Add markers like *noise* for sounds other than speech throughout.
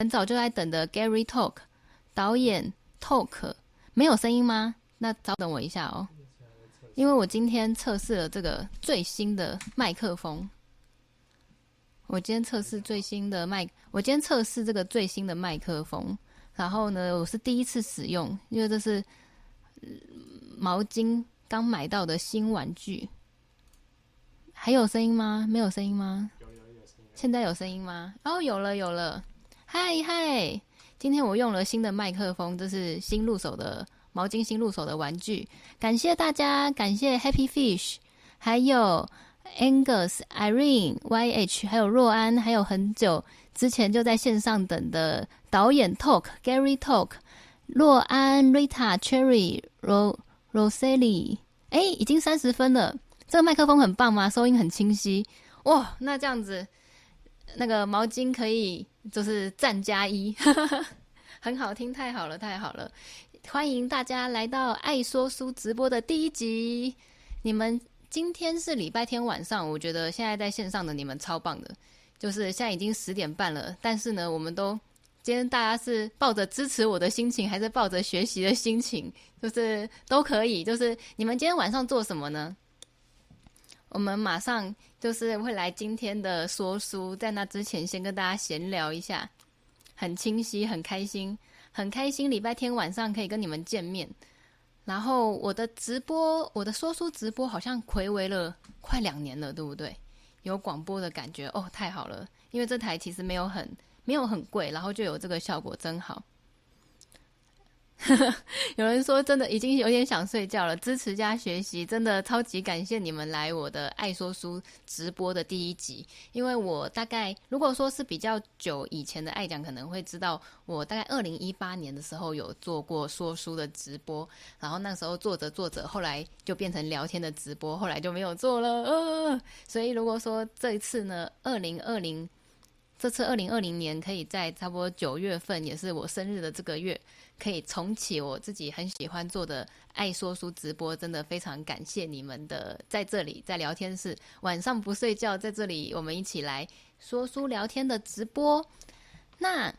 很早就在等的 Gary Talk 导演 Talk 没有声音吗？那稍等我一下哦，因为我今天测试了这个最新的麦克风。我今天测试最新的麦，我今天测试这个最新的麦克风。然后呢，我是第一次使用，因为这是毛巾刚买到的新玩具。还有声音吗？没有声音吗？有有有声音。现在有声音吗？哦，有了有了。嗨嗨，今天我用了新的麦克风，这是新入手的毛巾新入手的玩具。感谢大家，感谢 Happy Fish，还有 Angus、Irene、YH，还有若安，还有很久之前就在线上等的导演 Talk、Gary Talk、若安、Rita、Cherry、Ro Roselli。哎，已经三十分了。这个麦克风很棒吗？收音很清晰哇！那这样子，那个毛巾可以就是赞加一，*laughs* 很好听，太好了，太好了！欢迎大家来到爱说书直播的第一集。你们今天是礼拜天晚上，我觉得现在在线上的你们超棒的，就是现在已经十点半了，但是呢，我们都今天大家是抱着支持我的心情，还是抱着学习的心情，就是都可以。就是你们今天晚上做什么呢？我们马上就是会来今天的说书，在那之前先跟大家闲聊一下，很清晰，很开心，很开心，礼拜天晚上可以跟你们见面。然后我的直播，我的说书直播好像睽违了快两年了，对不对？有广播的感觉哦，太好了，因为这台其实没有很没有很贵，然后就有这个效果，真好。*laughs* 有人说真的已经有点想睡觉了，支持加学习，真的超级感谢你们来我的爱说书直播的第一集，因为我大概如果说是比较久以前的爱讲，可能会知道我大概二零一八年的时候有做过说书的直播，然后那时候做着做着，后来就变成聊天的直播，后来就没有做了，呃，*laughs* 所以如果说这一次呢，二零二零这次二零二零年可以在差不多九月份，也是我生日的这个月。可以重启我自己很喜欢做的爱说书直播，真的非常感谢你们的在这里在聊天室晚上不睡觉，在这里我们一起来说书聊天的直播。那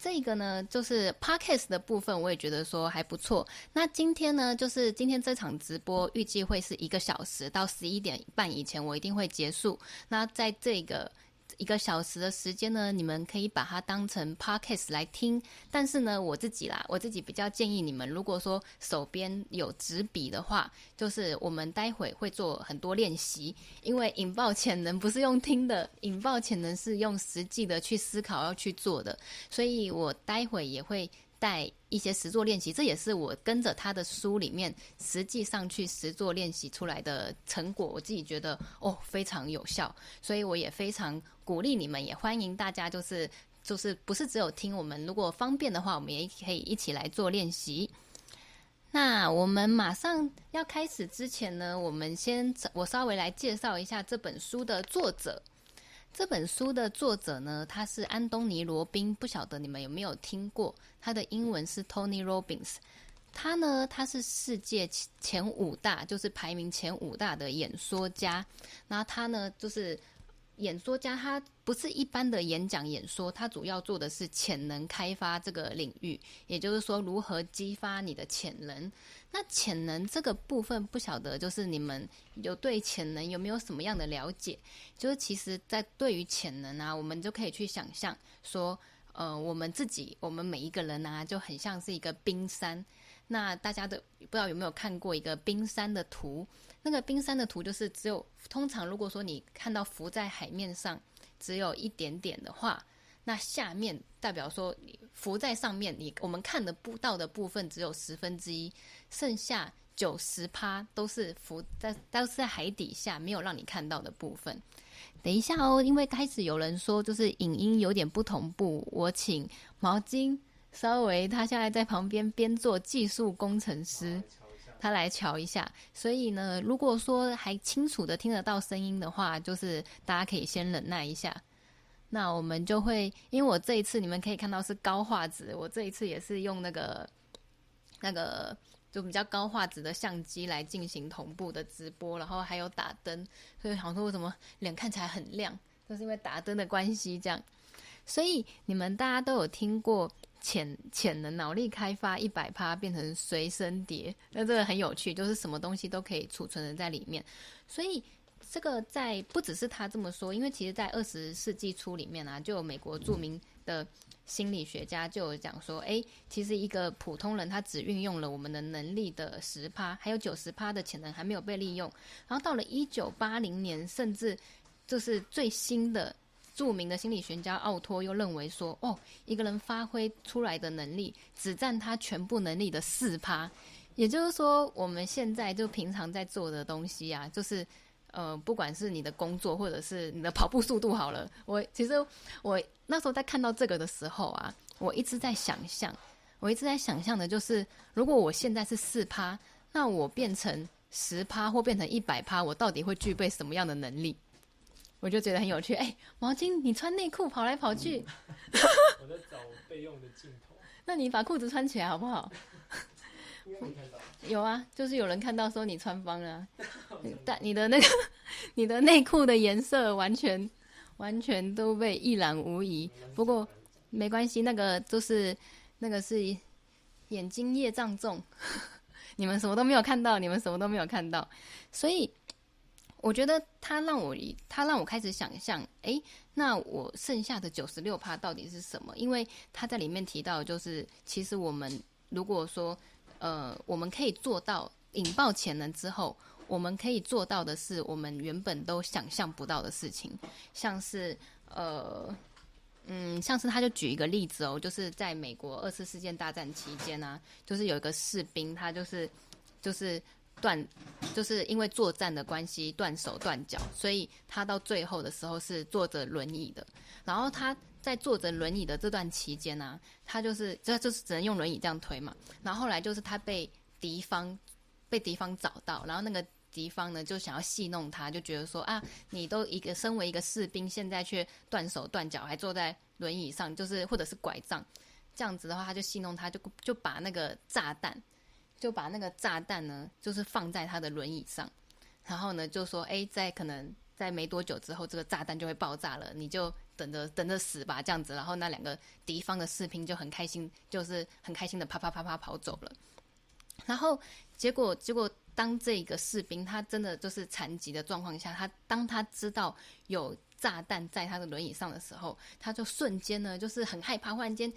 这个呢，就是 Podcast 的部分，我也觉得说还不错。那今天呢，就是今天这场直播预计会是一个小时到十一点半以前，我一定会结束。那在这个。一个小时的时间呢，你们可以把它当成 podcast 来听。但是呢，我自己啦，我自己比较建议你们，如果说手边有纸笔的话，就是我们待会会做很多练习。因为引爆 *laughs* 潜能不是用听的，引爆潜能是用实际的去思考要去做的。所以我待会也会。带一些实作练习，这也是我跟着他的书里面实际上去实作练习出来的成果。我自己觉得哦，非常有效，所以我也非常鼓励你们，也欢迎大家，就是就是不是只有听我们，如果方便的话，我们也可以一起来做练习。那我们马上要开始之前呢，我们先我稍微来介绍一下这本书的作者。这本书的作者呢，他是安东尼·罗宾，不晓得你们有没有听过？他的英文是 Tony Robbins。他呢，他是世界前五大，就是排名前五大的演说家。然后他呢，就是。演说家他不是一般的演讲演说，他主要做的是潜能开发这个领域，也就是说如何激发你的潜能。那潜能这个部分不晓得，就是你们有对潜能有没有什么样的了解？就是其实，在对于潜能啊，我们就可以去想象说，呃，我们自己，我们每一个人啊，就很像是一个冰山。那大家都不知道有没有看过一个冰山的图？那个冰山的图就是只有通常，如果说你看到浮在海面上只有一点点的话，那下面代表说浮在上面，你我们看得不到的部分只有十分之一，剩下九十趴都是浮在都是在海底下没有让你看到的部分。等一下哦，因为开始有人说就是影音有点不同步，我请毛巾稍微他现在在旁边边做技术工程师。他来瞧一下，所以呢，如果说还清楚的听得到声音的话，就是大家可以先忍耐一下。那我们就会，因为我这一次你们可以看到是高画质，我这一次也是用那个那个就比较高画质的相机来进行同步的直播，然后还有打灯，所以想说为什么脸看起来很亮，就是因为打灯的关系这样。所以你们大家都有听过潜潜能脑力开发一百趴变成随身碟，那这个很有趣，就是什么东西都可以储存的在里面。所以这个在不只是他这么说，因为其实在二十世纪初里面啊，就美国著名的心理学家就有讲说，哎，其实一个普通人他只运用了我们的能力的十趴，还有九十趴的潜能还没有被利用。然后到了一九八零年，甚至就是最新的。著名的心理学家奥托又认为说，哦，一个人发挥出来的能力只占他全部能力的四趴，也就是说，我们现在就平常在做的东西啊，就是呃，不管是你的工作或者是你的跑步速度好了，我其实我那时候在看到这个的时候啊，我一直在想象，我一直在想象的就是，如果我现在是四趴，那我变成十趴或变成一百趴，我到底会具备什么样的能力？我就觉得很有趣，*laughs* 哎、欸，毛巾，你穿内裤跑来跑去。*laughs* 我在找备用的镜头。那你把裤子穿起来好不好？有啊，就是有人看到说你穿帮了，*laughs* 但你的那个你的内裤的颜色完全完全都被一览无遗。不过没关系，那个就是那个是眼睛业障重，你们什么都没有看到，你们什么都没有看到，所以。我觉得他让我，他让我开始想象，诶，那我剩下的九十六趴到底是什么？因为他在里面提到，就是其实我们如果说，呃，我们可以做到引爆潜能之后，我们可以做到的是我们原本都想象不到的事情，像是，呃，嗯，像是他就举一个例子哦，就是在美国二次世界大战期间啊，就是有一个士兵，他就是，就是。断，就是因为作战的关系断手断脚，所以他到最后的时候是坐着轮椅的。然后他在坐着轮椅的这段期间呢、啊，他就是就就是只能用轮椅这样推嘛。然后后来就是他被敌方被敌方找到，然后那个敌方呢就想要戏弄他，就觉得说啊，你都一个身为一个士兵，现在却断手断脚，还坐在轮椅上，就是或者是拐杖这样子的话，他就戏弄他，就就把那个炸弹。就把那个炸弹呢，就是放在他的轮椅上，然后呢，就说：“哎，在可能在没多久之后，这个炸弹就会爆炸了，你就等着等着死吧。”这样子，然后那两个敌方的士兵就很开心，就是很开心的啪啪啪啪跑走了。然后结果结果，当这个士兵他真的就是残疾的状况下，他当他知道有炸弹在他的轮椅上的时候，他就瞬间呢，就是很害怕，忽然间。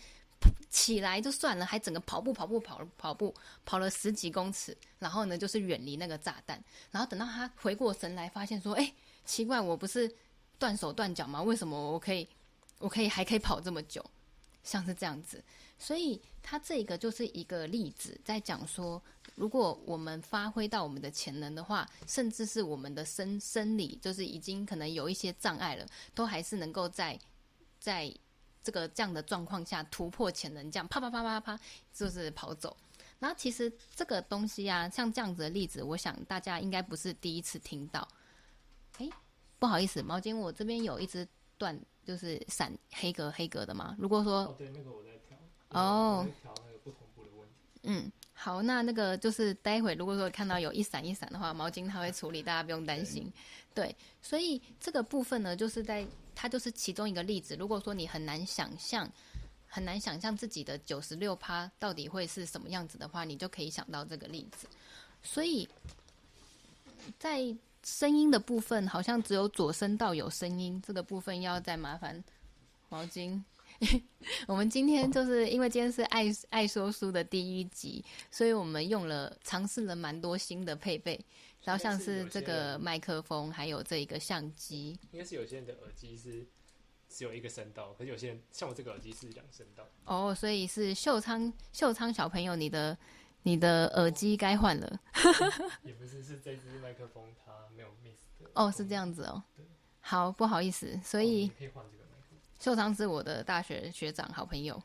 起来就算了，还整个跑步跑步跑跑步跑了十几公尺，然后呢，就是远离那个炸弹。然后等到他回过神来，发现说：“哎，奇怪，我不是断手断脚吗？为什么我可以，我可以还可以跑这么久？像是这样子。所以他这个就是一个例子，在讲说，如果我们发挥到我们的潜能的话，甚至是我们的生生理，就是已经可能有一些障碍了，都还是能够在在。这个这样的状况下突破潜能，这样啪啪啪啪啪，就是跑走。然后其实这个东西啊，像这样子的例子，我想大家应该不是第一次听到。哎，不好意思，毛巾，我这边有一支断，就是闪黑格黑格的嘛。如果说哦，对，那个我在调哦，调那个不同步的问题。嗯，好，那那个就是待会如果说看到有一闪一闪的话，毛巾他会处理，大家不用担心。对，所以这个部分呢，就是在。它就是其中一个例子。如果说你很难想象，很难想象自己的九十六趴到底会是什么样子的话，你就可以想到这个例子。所以在声音的部分，好像只有左声道有声音，这个部分要再麻烦毛巾。我们今天就是因为今天是爱爱说书的第一集，所以我们用了尝试了蛮多新的配备。然后像是这个麦克风，还有这一个相机，应该是有些人的耳机是只有一个声道，可是有些人像我这个耳机是两声道。哦，所以是秀昌秀昌小朋友，你的你的耳机该换了。也不是，是这支麦克风它没有 miss 的。哦，是这样子哦。好，不好意思，所以、哦、可以换这个麦克。秀昌是我的大学学长好朋友，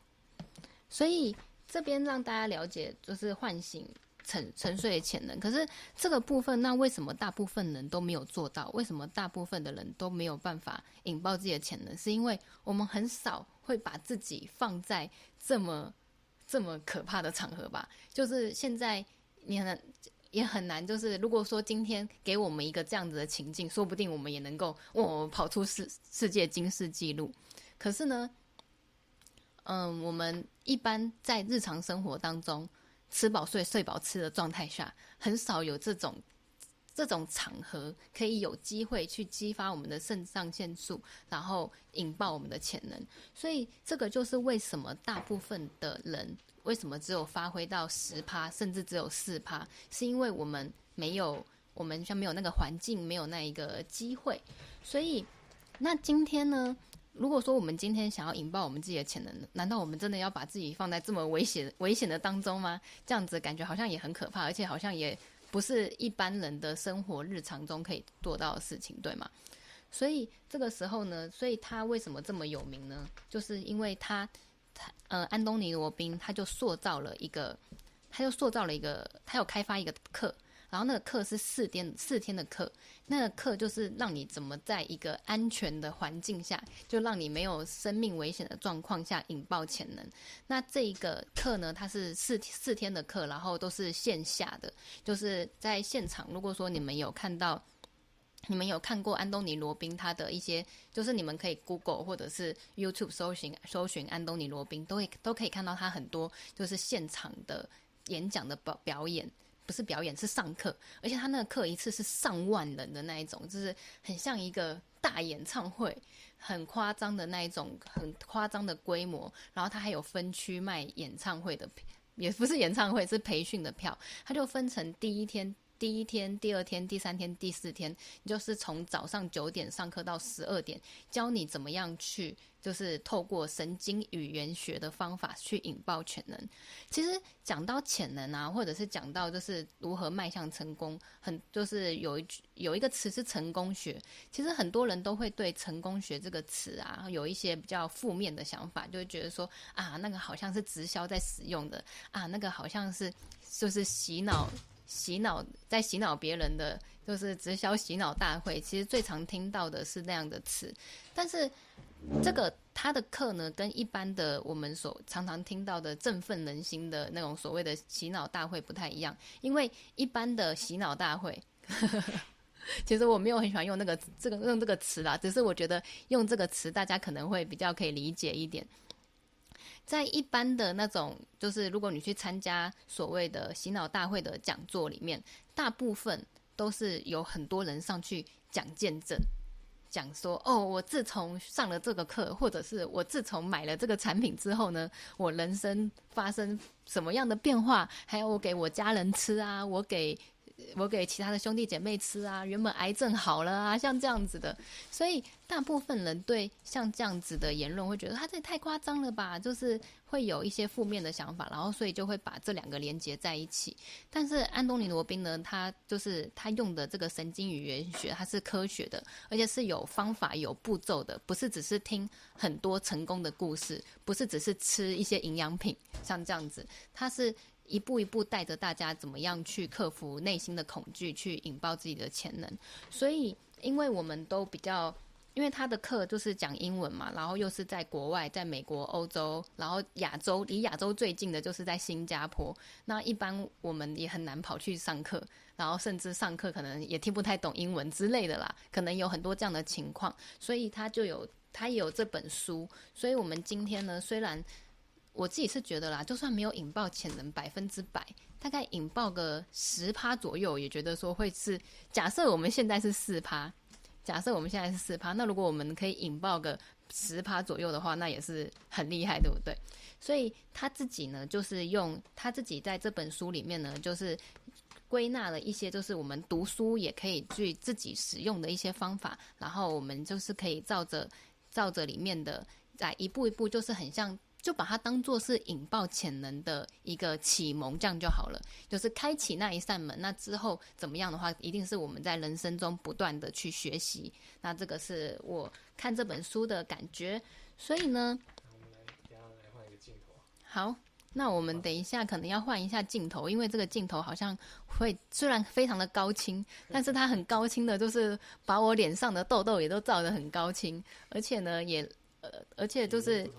所以这边让大家了解，就是唤醒。沉沉睡的潜能，可是这个部分，那为什么大部分人都没有做到？为什么大部分的人都没有办法引爆自己的潜能？是因为我们很少会把自己放在这么这么可怕的场合吧？就是现在你很难也很难，就是如果说今天给我们一个这样子的情境，说不定我们也能够哦跑出世世界金世纪录。可是呢，嗯，我们一般在日常生活当中吃饱睡、睡饱吃的状态下，很少有这种这种场合可以有机会去激发我们的肾上腺素，然后引爆我们的潜能。所以这个就是为什么大部分的人为什么只有发挥到十趴，甚至只有四趴，是因为我们没有我们像没有那个环境，没有那一个机会。所以那今天呢？如果说我们今天想要引爆我们自己的潜能，难道我们真的要把自己放在这么危险、危险的当中吗？这样子感觉好像也很可怕，而且好像也不是一般人的生活日常中可以做到的事情，对吗？所以这个时候呢，所以他为什么这么有名呢？就是因为他，他呃，安东尼罗宾他就塑造了一个，他就塑造了一个，他有开发一个课。然后那个课是四天四天的课，那个课就是让你怎么在一个安全的环境下，就让你没有生命危险的状况下引爆潜能。那这一个课呢，它是四四天的课，然后都是线下的，就是在现场。如果说你们有看到，你们有看过安东尼罗宾他的一些，就是你们可以 Google 或者是 YouTube 搜寻搜寻安东尼罗宾，都会都可以看到他很多就是现场的演讲的表表演。不是表演，是上课，而且他那个课一次是上万人的那一种，就是很像一个大演唱会，很夸张的那一种，很夸张的规模。然后他还有分区卖演唱会的，也不是演唱会，是培训的票。他就分成第一天。第一天、第二天、第三天、第四天，你就是从早上九点上课到十二点，教你怎么样去，就是透过神经语言学的方法去引爆潜能。其实讲到潜能啊，或者是讲到就是如何迈向成功，很就是有一句有一个词是成功学。其实很多人都会对成功学这个词啊有一些比较负面的想法，就会觉得说啊，那个好像是直销在使用的啊，那个好像是就是洗脑。洗脑在洗脑别人的，就是直销洗脑大会。其实最常听到的是那样的词，但是这个他的课呢，跟一般的我们所常常听到的振奋人心的那种所谓的洗脑大会不太一样。因为一般的洗脑大会，*laughs* 其实我没有很喜欢用那个这个用这个词啦，只是我觉得用这个词大家可能会比较可以理解一点。在一般的那种，就是如果你去参加所谓的洗脑大会的讲座里面，大部分都是有很多人上去讲见证，讲说哦，我自从上了这个课，或者是我自从买了这个产品之后呢，我人生发生什么样的变化，还有我给我家人吃啊，我给。我给其他的兄弟姐妹吃啊，原本癌症好了啊，像这样子的，所以大部分人对像这样子的言论会觉得他这也太夸张了吧，就是会有一些负面的想法，然后所以就会把这两个连接在一起。但是安东尼罗宾呢，他就是他用的这个神经语言学，它是科学的，而且是有方法、有步骤的，不是只是听很多成功的故事，不是只是吃一些营养品，像这样子，他是。一步一步带着大家怎么样去克服内心的恐惧，去引爆自己的潜能。所以，因为我们都比较，因为他的课就是讲英文嘛，然后又是在国外，在美国、欧洲，然后亚洲，离亚洲最近的就是在新加坡。那一般我们也很难跑去上课，然后甚至上课可能也听不太懂英文之类的啦，可能有很多这样的情况。所以他就有，他也有这本书。所以我们今天呢，虽然。我自己是觉得啦，就算没有引爆潜能百分之百，大概引爆个十趴左右，也觉得说会是。假设我们现在是四趴，假设我们现在是四趴，那如果我们可以引爆个十趴左右的话，那也是很厉害，对不对？所以他自己呢，就是用他自己在这本书里面呢，就是归纳了一些，就是我们读书也可以去自己使用的一些方法，然后我们就是可以照着照着里面的，在一步一步，就是很像。就把它当做是引爆潜能的一个启蒙，这样就好了。就是开启那一扇门，那之后怎么样的话，一定是我们在人生中不断的去学习。那这个是我看这本书的感觉。所以呢，我们来等下来换一个镜头。好，那我们等一下可能要换一下镜头，因为这个镜头好像会虽然非常的高清，但是它很高清的，就是把我脸上的痘痘也都照得很高清，而且呢，也呃，而且就是。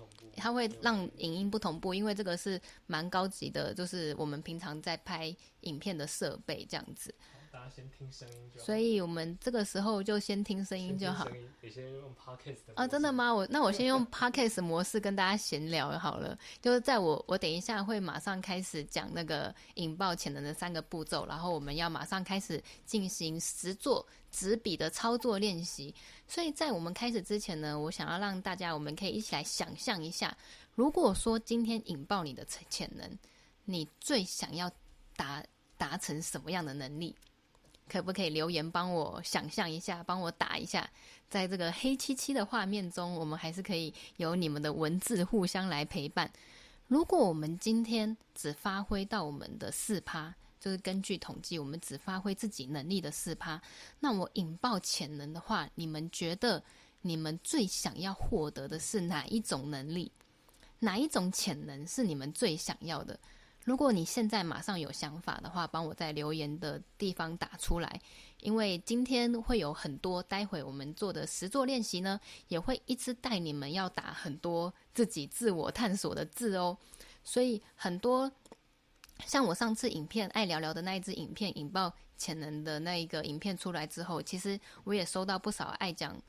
它会让影音不同步，因为这个是蛮高级的，就是我们平常在拍影片的设备这样子。大家先听声音就好。所以我们这个时候就先听声音就好。你先用 podcast 啊？真的吗？我那我先用 podcast 模式跟大家闲聊好了。就是在我我等一下会马上开始讲那个引爆潜能的三个步骤，然后我们要马上开始进行实作纸笔的操作练习。所以在我们开始之前呢，我想要让大家我们可以一起来想象一下，如果说今天引爆你的潜能，你最想要达达成什么样的能力？可不可以留言帮我想象一下，帮我打一下？在这个黑漆漆的画面中，我们还是可以有你们的文字互相来陪伴。如果我们今天只发挥到我们的四趴，就是根据统计，我们只发挥自己能力的四趴，那我引爆潜能的话，你们觉得你们最想要获得的是哪一种能力？哪一种潜能是你们最想要的？如果你现在马上有想法的话，帮我在留言的地方打出来，因为今天会有很多，待会我们做的实作练习呢，也会一直带你们要打很多自己自我探索的字哦。所以很多像我上次影片爱聊聊的那一支影片引爆潜能的那一个影片出来之后，其实我也收到不少爱讲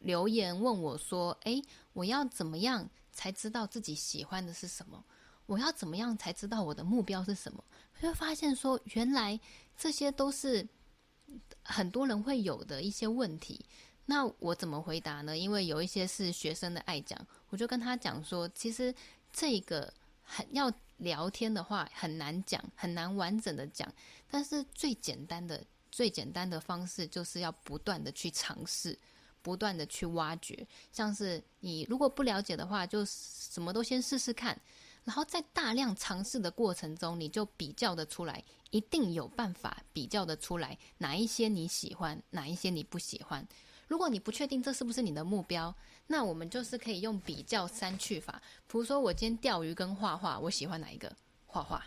留言问我说：“诶，我要怎么样才知道自己喜欢的是什么？”我要怎么样才知道我的目标是什么？会发现说，原来这些都是很多人会有的一些问题。那我怎么回答呢？因为有一些是学生的爱讲，我就跟他讲说，其实这个很要聊天的话很难讲，很难完整的讲。但是最简单的、最简单的方式，就是要不断的去尝试，不断的去挖掘。像是你如果不了解的话，就什么都先试试看。然后在大量尝试的过程中，你就比较的出来，一定有办法比较的出来哪一些你喜欢，哪一些你不喜欢。如果你不确定这是不是你的目标，那我们就是可以用比较删去法。比如说，我今天钓鱼跟画画，我喜欢哪一个？画画。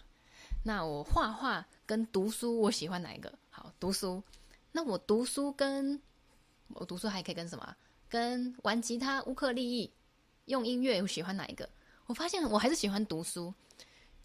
那我画画跟读书，我喜欢哪一个？好，读书。那我读书跟我读书还可以跟什么？跟玩吉他、乌克丽丽、用音乐，我喜欢哪一个？我发现我还是喜欢读书，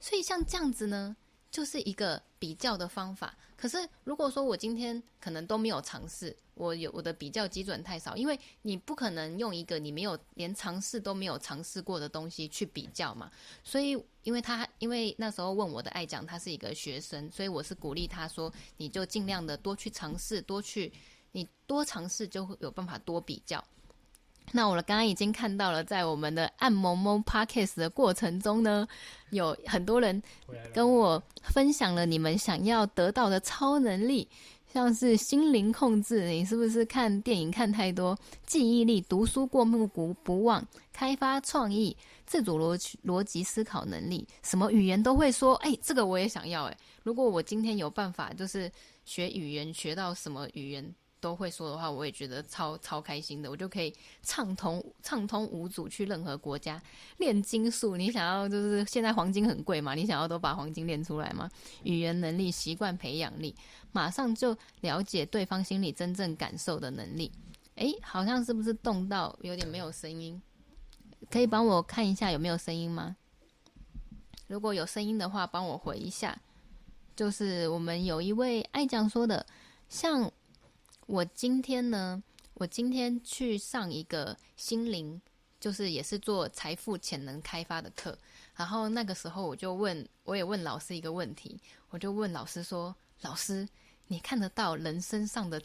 所以像这样子呢，就是一个比较的方法。可是如果说我今天可能都没有尝试，我有我的比较基准太少，因为你不可能用一个你没有连尝试都没有尝试过的东西去比较嘛。所以，因为他因为那时候问我的爱讲他是一个学生，所以我是鼓励他说，你就尽量的多去尝试，多去你多尝试就会有办法多比较。那我刚刚已经看到了，在我们的按萌萌 Podcast 的过程中呢，有很多人跟我分享了你们想要得到的超能力，像是心灵控制，你是不是看电影看太多？记忆力、读书过目不不忘、开发创意、自主逻辑逻辑思考能力，什么语言都会说，哎，这个我也想要，哎，如果我今天有办法，就是学语言学到什么语言。都会说的话，我也觉得超超开心的。我就可以畅通畅通无阻去任何国家炼金术。你想要就是现在黄金很贵嘛？你想要都把黄金炼出来吗？语言能力、习惯培养力，马上就了解对方心里真正感受的能力。诶，好像是不是动到有点没有声音？可以帮我看一下有没有声音吗？如果有声音的话，帮我回一下。就是我们有一位爱讲说的，像。我今天呢，我今天去上一个心灵，就是也是做财富潜能开发的课。然后那个时候我就问，我也问老师一个问题，我就问老师说：“老师，你看得到人身上的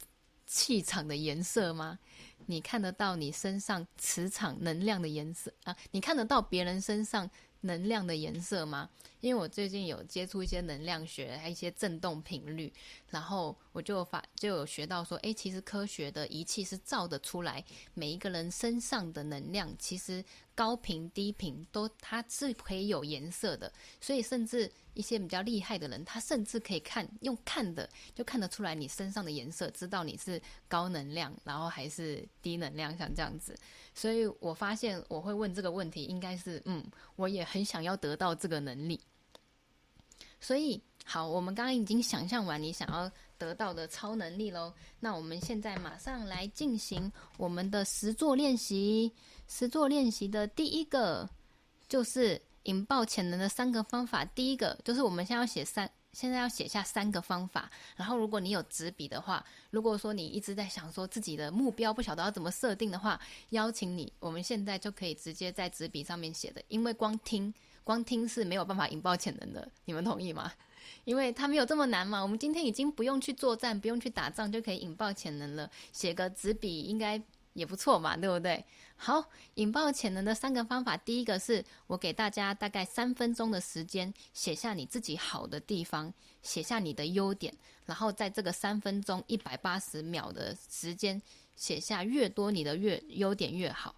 气场的颜色吗？你看得到你身上磁场能量的颜色啊？你看得到别人身上？”能量的颜色吗？因为我最近有接触一些能量学，还有一些振动频率，然后我就发就有学到说，诶，其实科学的仪器是照得出来每一个人身上的能量，其实高频低频都它是可以有颜色的，所以甚至一些比较厉害的人，他甚至可以看用看的就看得出来你身上的颜色，知道你是高能量，然后还是低能量，像这样子。所以我发现我会问这个问题，应该是嗯，我也很想要得到这个能力。所以好，我们刚刚已经想象完你想要得到的超能力喽。那我们现在马上来进行我们的实作练习。实作练习的第一个就是引爆潜能的三个方法。第一个就是我们现在要写三现在要写下三个方法。然后，如果你有纸笔的话，如果说你一直在想说自己的目标不晓得要怎么设定的话，邀请你，我们现在就可以直接在纸笔上面写的，因为光听光听是没有办法引爆潜能的，你们同意吗？因为它没有这么难嘛。我们今天已经不用去作战，不用去打仗，就可以引爆潜能了。写个纸笔应该也不错嘛，对不对？好，引爆潜能的三个方法，第一个是我给大家大概三分钟的时间，写下你自己好的地方，写下你的优点，然后在这个三分钟一百八十秒的时间，写下越多你的越优点越好。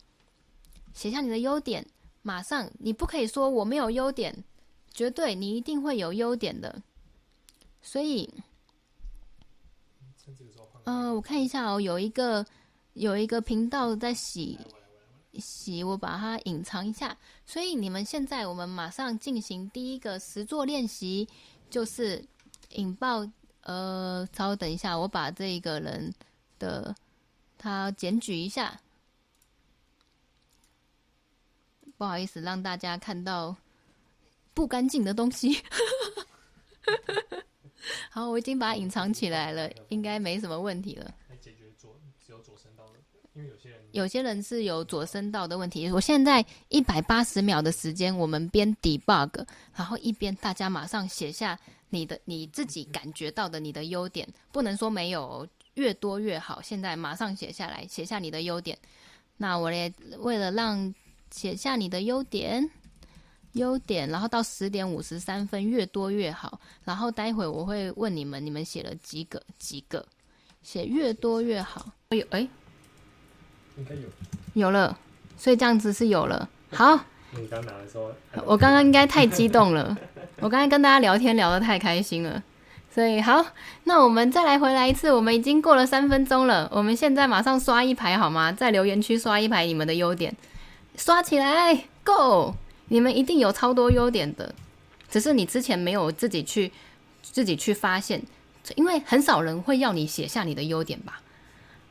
写下你的优点，马上你不可以说我没有优点，绝对你一定会有优点的。所以，嗯、呃，我看一下哦，有一个有一个频道在洗。洗，我把它隐藏一下。所以你们现在，我们马上进行第一个实作练习，就是引爆。呃，稍等一下，我把这一个人的他检举一下。不好意思，让大家看到不干净的东西。*laughs* 好，我已经把它隐藏起来了，应该没什么问题了。有些人有些人是有左声道的问题。我现在一百八十秒的时间，我们边 debug，然后一边大家马上写下你的你自己感觉到的你的优点，不能说没有，越多越好。现在马上写下来，写下你的优点。那我也为了让写下你的优点，优点，然后到十点五十三分，越多越好。然后待会我会问你们，你们写了几个？几个？写越多越好。哎呦，哎。应该有，有了，所以这样子是有了。*laughs* 好，你刚拿的时候，我刚刚应该太激动了，*laughs* 我刚才跟大家聊天聊得太开心了，所以好，那我们再来回来一次，我们已经过了三分钟了，我们现在马上刷一排好吗？在留言区刷一排你们的优点，刷起来，Go！你们一定有超多优点的，只是你之前没有自己去自己去发现，因为很少人会要你写下你的优点吧，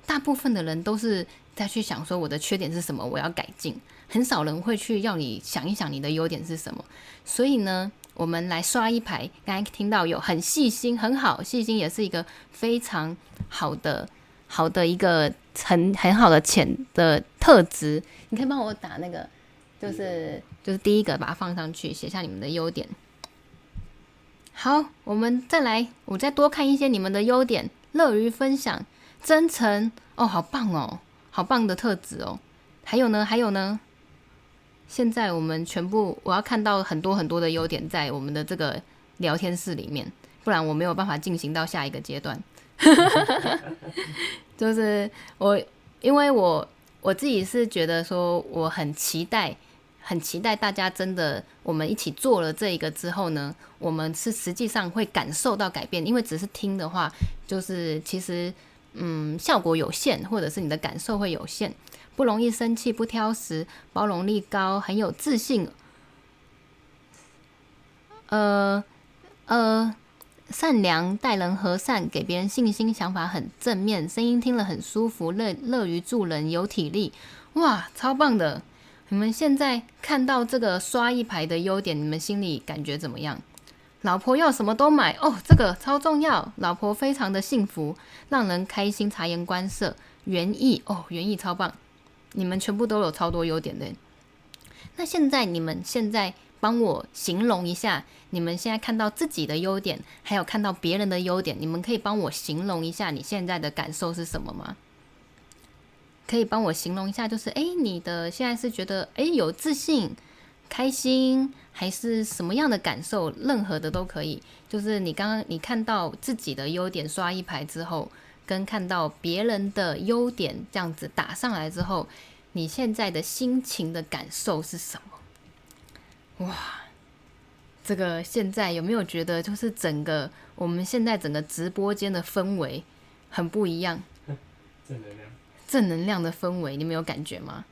大部分的人都是。再去想说我的缺点是什么，我要改进。很少人会去要你想一想你的优点是什么。所以呢，我们来刷一排。刚才听到有很细心，很好，细心也是一个非常好的好的一个很很好的潜的特质。你可以帮我打那个，就是就是第一个，把它放上去，写下你们的优点。好，我们再来，我再多看一些你们的优点，乐于分享，真诚哦，好棒哦。好棒的特质哦！还有呢？还有呢？现在我们全部，我要看到很多很多的优点在我们的这个聊天室里面，不然我没有办法进行到下一个阶段。*laughs* 就是我，因为我我自己是觉得说，我很期待，很期待大家真的我们一起做了这一个之后呢，我们是实际上会感受到改变，因为只是听的话，就是其实。嗯，效果有限，或者是你的感受会有限，不容易生气，不挑食，包容力高，很有自信。呃呃，善良，待人和善，给别人信心，想法很正面，声音听了很舒服，乐乐于助人，有体力。哇，超棒的！你们现在看到这个刷一排的优点，你们心里感觉怎么样？老婆要什么都买哦，这个超重要。老婆非常的幸福，让人开心，察言观色，园艺哦，园艺超棒。你们全部都有超多优点的。那现在你们现在帮我形容一下，你们现在看到自己的优点，还有看到别人的优点，你们可以帮我形容一下你现在的感受是什么吗？可以帮我形容一下，就是诶，你的现在是觉得诶有自信。开心还是什么样的感受？任何的都可以。就是你刚刚你看到自己的优点刷一排之后，跟看到别人的优点这样子打上来之后，你现在的心情的感受是什么？哇，这个现在有没有觉得就是整个我们现在整个直播间的氛围很不一样？*laughs* 正能量，正能量的氛围，你没有感觉吗？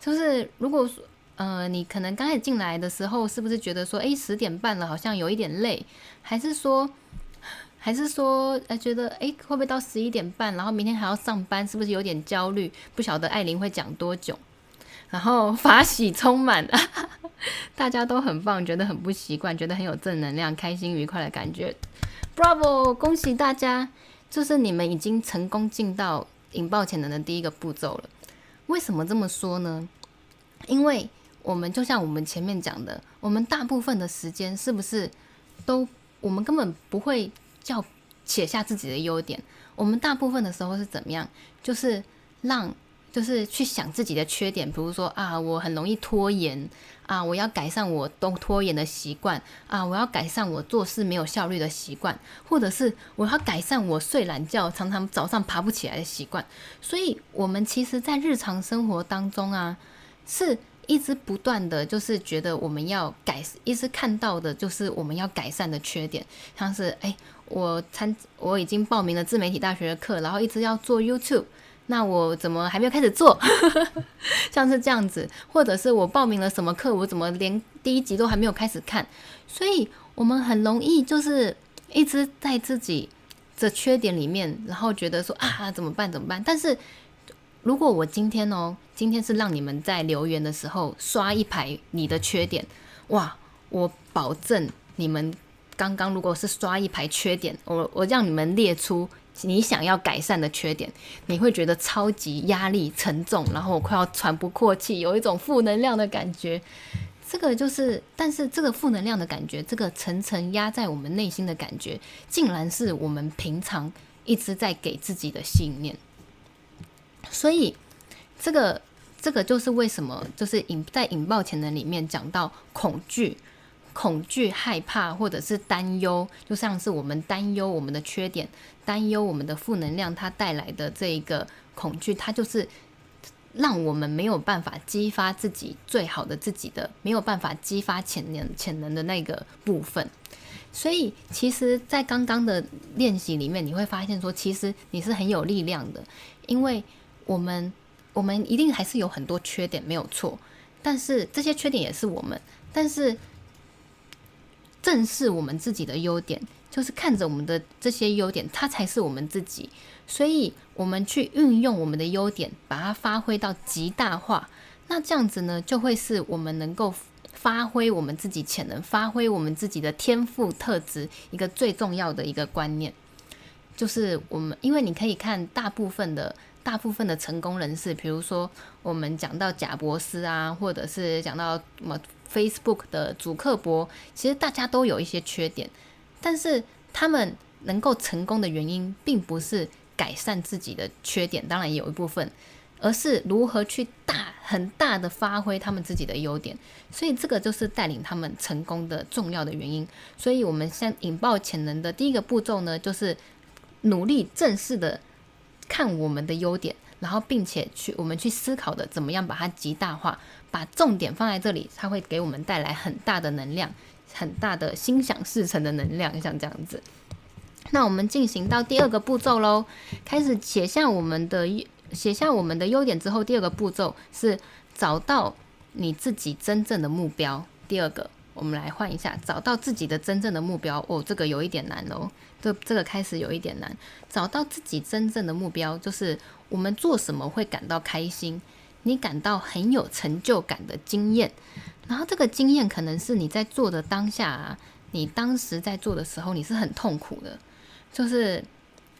就是如果说。呃，你可能刚开始进来的时候，是不是觉得说，诶，十点半了，好像有一点累？还是说，还是说，呃，觉得，诶，会不会到十一点半，然后明天还要上班，是不是有点焦虑？不晓得艾琳会讲多久？然后 *laughs* 法喜充满，*laughs* 大家都很棒，觉得很不习惯，觉得很有正能量、开心愉快的感觉。Bravo！恭喜大家，就是你们已经成功进到引爆潜能的第一个步骤了。为什么这么说呢？因为我们就像我们前面讲的，我们大部分的时间是不是都我们根本不会叫写下自己的优点？我们大部分的时候是怎么样？就是让。就是去想自己的缺点，比如说啊，我很容易拖延啊，我要改善我都拖延的习惯啊，我要改善我做事没有效率的习惯，或者是我要改善我睡懒觉常常早上爬不起来的习惯。所以，我们其实，在日常生活当中啊，是一直不断的就是觉得我们要改，一直看到的就是我们要改善的缺点，像是哎，我参我已经报名了自媒体大学的课，然后一直要做 YouTube。那我怎么还没有开始做？*laughs* 像是这样子，或者是我报名了什么课，我怎么连第一集都还没有开始看？所以我们很容易就是一直在自己的缺点里面，然后觉得说啊，怎么办？怎么办？但是如果我今天哦，今天是让你们在留言的时候刷一排你的缺点，哇，我保证你们刚刚如果是刷一排缺点，我我让你们列出。你想要改善的缺点，你会觉得超级压力沉重，然后我快要喘不过气，有一种负能量的感觉。这个就是，但是这个负能量的感觉，这个层层压在我们内心的感觉，竟然是我们平常一直在给自己的信念。所以，这个这个就是为什么，就是引在引爆潜能里面讲到恐惧。恐惧、害怕，或者是担忧，就像是我们担忧我们的缺点，担忧我们的负能量，它带来的这一个恐惧，它就是让我们没有办法激发自己最好的自己的，没有办法激发潜能潜能的那个部分。所以，其实，在刚刚的练习里面，你会发现说，其实你是很有力量的，因为我们我们一定还是有很多缺点，没有错，但是这些缺点也是我们，但是。正视我们自己的优点，就是看着我们的这些优点，它才是我们自己。所以，我们去运用我们的优点，把它发挥到极大化。那这样子呢，就会是我们能够发挥我们自己潜能，发挥我们自己的天赋特质一个最重要的一个观念，就是我们，因为你可以看大部分的大部分的成功人士，比如说我们讲到贾博斯啊，或者是讲到什么。Facebook 的祖克伯，其实大家都有一些缺点，但是他们能够成功的原因，并不是改善自己的缺点，当然也有一部分，而是如何去大很大的发挥他们自己的优点。所以这个就是带领他们成功的重要的原因。所以，我们先引爆潜能的第一个步骤呢，就是努力正式的看我们的优点，然后并且去我们去思考的怎么样把它极大化。把重点放在这里，它会给我们带来很大的能量，很大的心想事成的能量，像这样子。那我们进行到第二个步骤喽，开始写下我们的写下我们的优点之后，第二个步骤是找到你自己真正的目标。第二个，我们来换一下，找到自己的真正的目标。哦，这个有一点难哦，这这个开始有一点难。找到自己真正的目标，就是我们做什么会感到开心。你感到很有成就感的经验，然后这个经验可能是你在做的当下啊，你当时在做的时候你是很痛苦的，就是，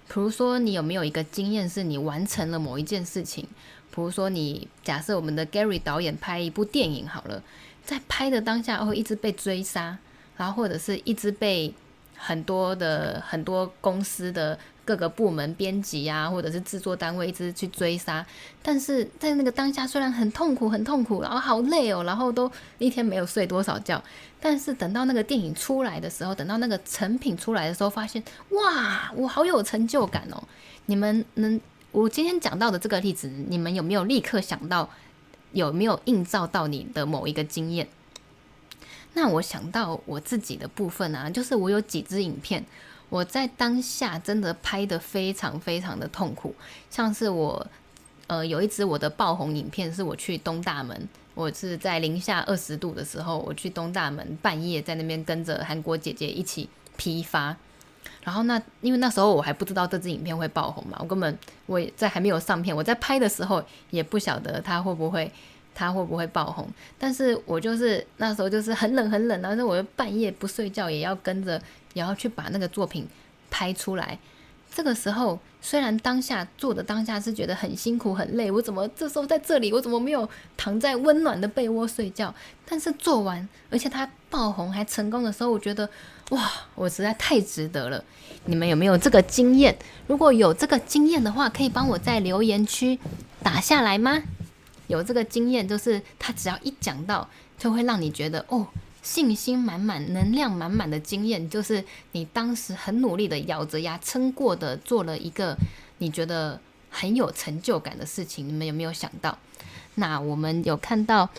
比如说你有没有一个经验是你完成了某一件事情，比如说你假设我们的 Gary 导演拍一部电影好了，在拍的当下会一直被追杀，然后或者是一直被很多的很多公司的。各个部门编辑啊，或者是制作单位一直去追杀，但是在那个当下虽然很痛苦，很痛苦，然后好累哦，然后都一天没有睡多少觉，但是等到那个电影出来的时候，等到那个成品出来的时候，发现哇，我好有成就感哦！你们能，我今天讲到的这个例子，你们有没有立刻想到，有没有映照到你的某一个经验？那我想到我自己的部分啊，就是我有几支影片。我在当下真的拍得非常非常的痛苦，像是我，呃，有一支我的爆红影片，是我去东大门，我是在零下二十度的时候，我去东大门半夜在那边跟着韩国姐姐一起批发，然后那因为那时候我还不知道这支影片会爆红嘛，我根本我在还没有上片，我在拍的时候也不晓得它会不会它会不会爆红。但是我就是那时候就是很冷很冷，然后我就半夜不睡觉也要跟着，也要去把那个作品拍出来。这个时候，虽然当下做的当下是觉得很辛苦很累，我怎么这时候在这里，我怎么没有躺在温暖的被窝睡觉？但是做完，而且它爆红还成功的时候，我觉得哇，我实在太值得了。你们有没有这个经验？如果有这个经验的话，可以帮我在留言区打下来吗？有这个经验，就是他只要一讲到，就会让你觉得哦。信心满满、能量满满的经验，就是你当时很努力的咬着牙撑过的，做了一个你觉得很有成就感的事情。你们有没有想到？那我们有看到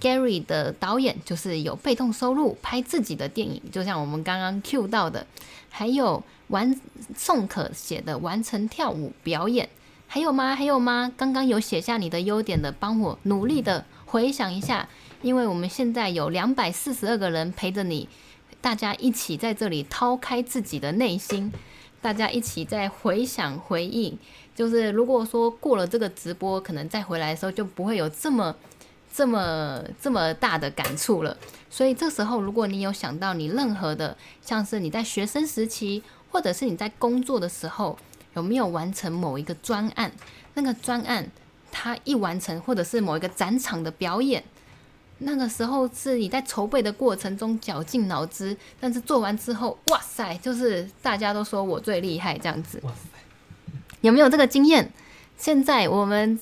Gary 的导演，就是有被动收入拍自己的电影，就像我们刚刚 cue 到的，还有完宋可写的完成跳舞表演，还有吗？还有吗？刚刚有写下你的优点的，帮我努力的回想一下。因为我们现在有两百四十二个人陪着你，大家一起在这里掏开自己的内心，大家一起在回想回忆。就是如果说过了这个直播，可能再回来的时候就不会有这么、这么、这么大的感触了。所以这时候，如果你有想到你任何的，像是你在学生时期，或者是你在工作的时候，有没有完成某一个专案？那个专案它一完成，或者是某一个展场的表演。那个时候是你在筹备的过程中绞尽脑汁，但是做完之后，哇塞，就是大家都说我最厉害这样子。哇塞，有没有这个经验？现在我们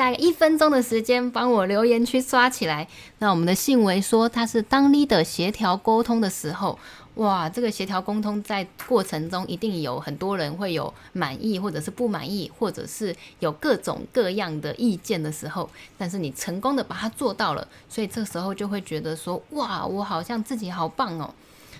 在一分钟的时间帮我留言区刷起来。那我们的信维说他是当 leader 协调沟通的时候。哇，这个协调沟通在过程中一定有很多人会有满意，或者是不满意，或者是有各种各样的意见的时候，但是你成功的把它做到了，所以这时候就会觉得说，哇，我好像自己好棒哦。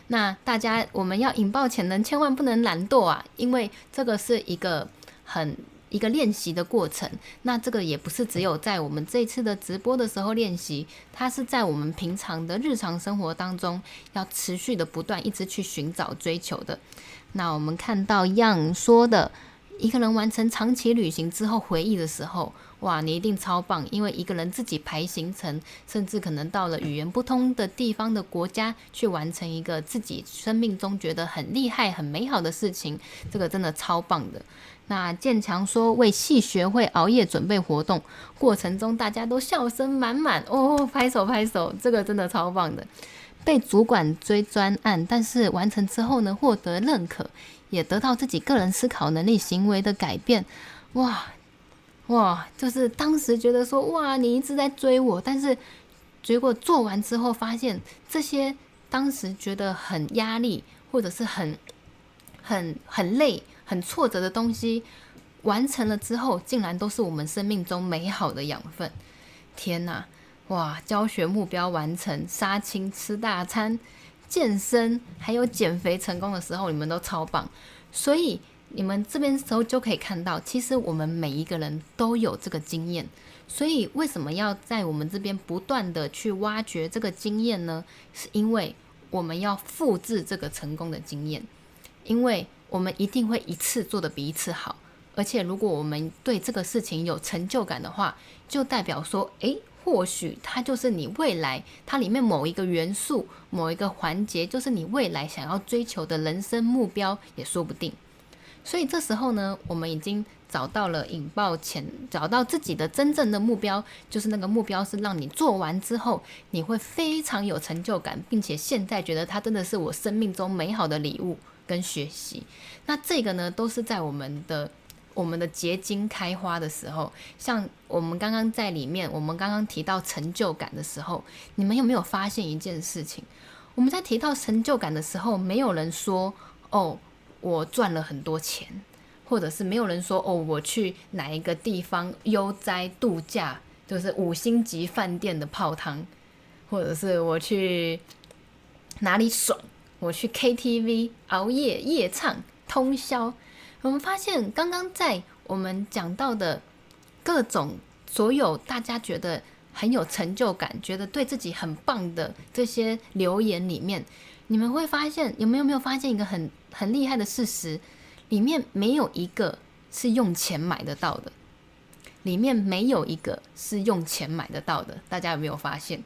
那大家我们要引爆潜能，千万不能懒惰啊，因为这个是一个很。一个练习的过程，那这个也不是只有在我们这次的直播的时候练习，它是在我们平常的日常生活当中要持续的不断一直去寻找追求的。那我们看到 Young 说的，一个人完成长期旅行之后回忆的时候，哇，你一定超棒，因为一个人自己排行程，甚至可能到了语言不通的地方的国家去完成一个自己生命中觉得很厉害、很美好的事情，这个真的超棒的。那建强说，为戏学会熬夜准备活动过程中，大家都笑声满满哦，拍手拍手，这个真的超棒的。被主管追专案，但是完成之后呢，获得认可，也得到自己个人思考能力、行为的改变。哇哇，就是当时觉得说，哇，你一直在追我，但是结果做完之后，发现这些当时觉得很压力，或者是很很很累。很挫折的东西完成了之后，竟然都是我们生命中美好的养分。天哪，哇！教学目标完成，杀青吃大餐，健身还有减肥成功的时候，你们都超棒。所以你们这边时候就可以看到，其实我们每一个人都有这个经验。所以为什么要在我们这边不断的去挖掘这个经验呢？是因为我们要复制这个成功的经验，因为。我们一定会一次做得比一次好，而且如果我们对这个事情有成就感的话，就代表说，诶，或许它就是你未来它里面某一个元素、某一个环节，就是你未来想要追求的人生目标，也说不定。所以这时候呢，我们已经找到了引爆前，找到自己的真正的目标，就是那个目标是让你做完之后，你会非常有成就感，并且现在觉得它真的是我生命中美好的礼物。跟学习，那这个呢，都是在我们的我们的结晶开花的时候，像我们刚刚在里面，我们刚刚提到成就感的时候，你们有没有发现一件事情？我们在提到成就感的时候，没有人说哦，我赚了很多钱，或者是没有人说哦，我去哪一个地方悠哉度假，就是五星级饭店的泡汤，或者是我去哪里爽。我去 KTV 熬夜夜唱通宵，我们发现刚刚在我们讲到的各种所有大家觉得很有成就感、觉得对自己很棒的这些留言里面，你们会发现有没有没有发现一个很很厉害的事实？里面没有一个是用钱买得到的，里面没有一个是用钱买得到的，大家有没有发现？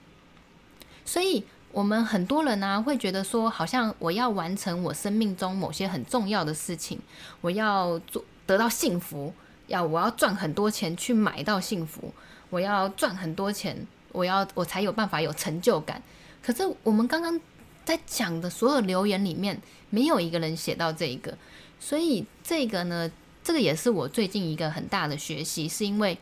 所以，我们很多人呢、会觉得说，好像我要完成我生命中某些很重要的事情，我要做得到幸福，要我要赚很多钱去买到幸福，我要赚很多钱，我要我才有办法有成就感。可是我们刚刚在讲的所有留言里面，没有一个人写到这一个，所以这个呢。这个也是我最近一个很大的学习，是因为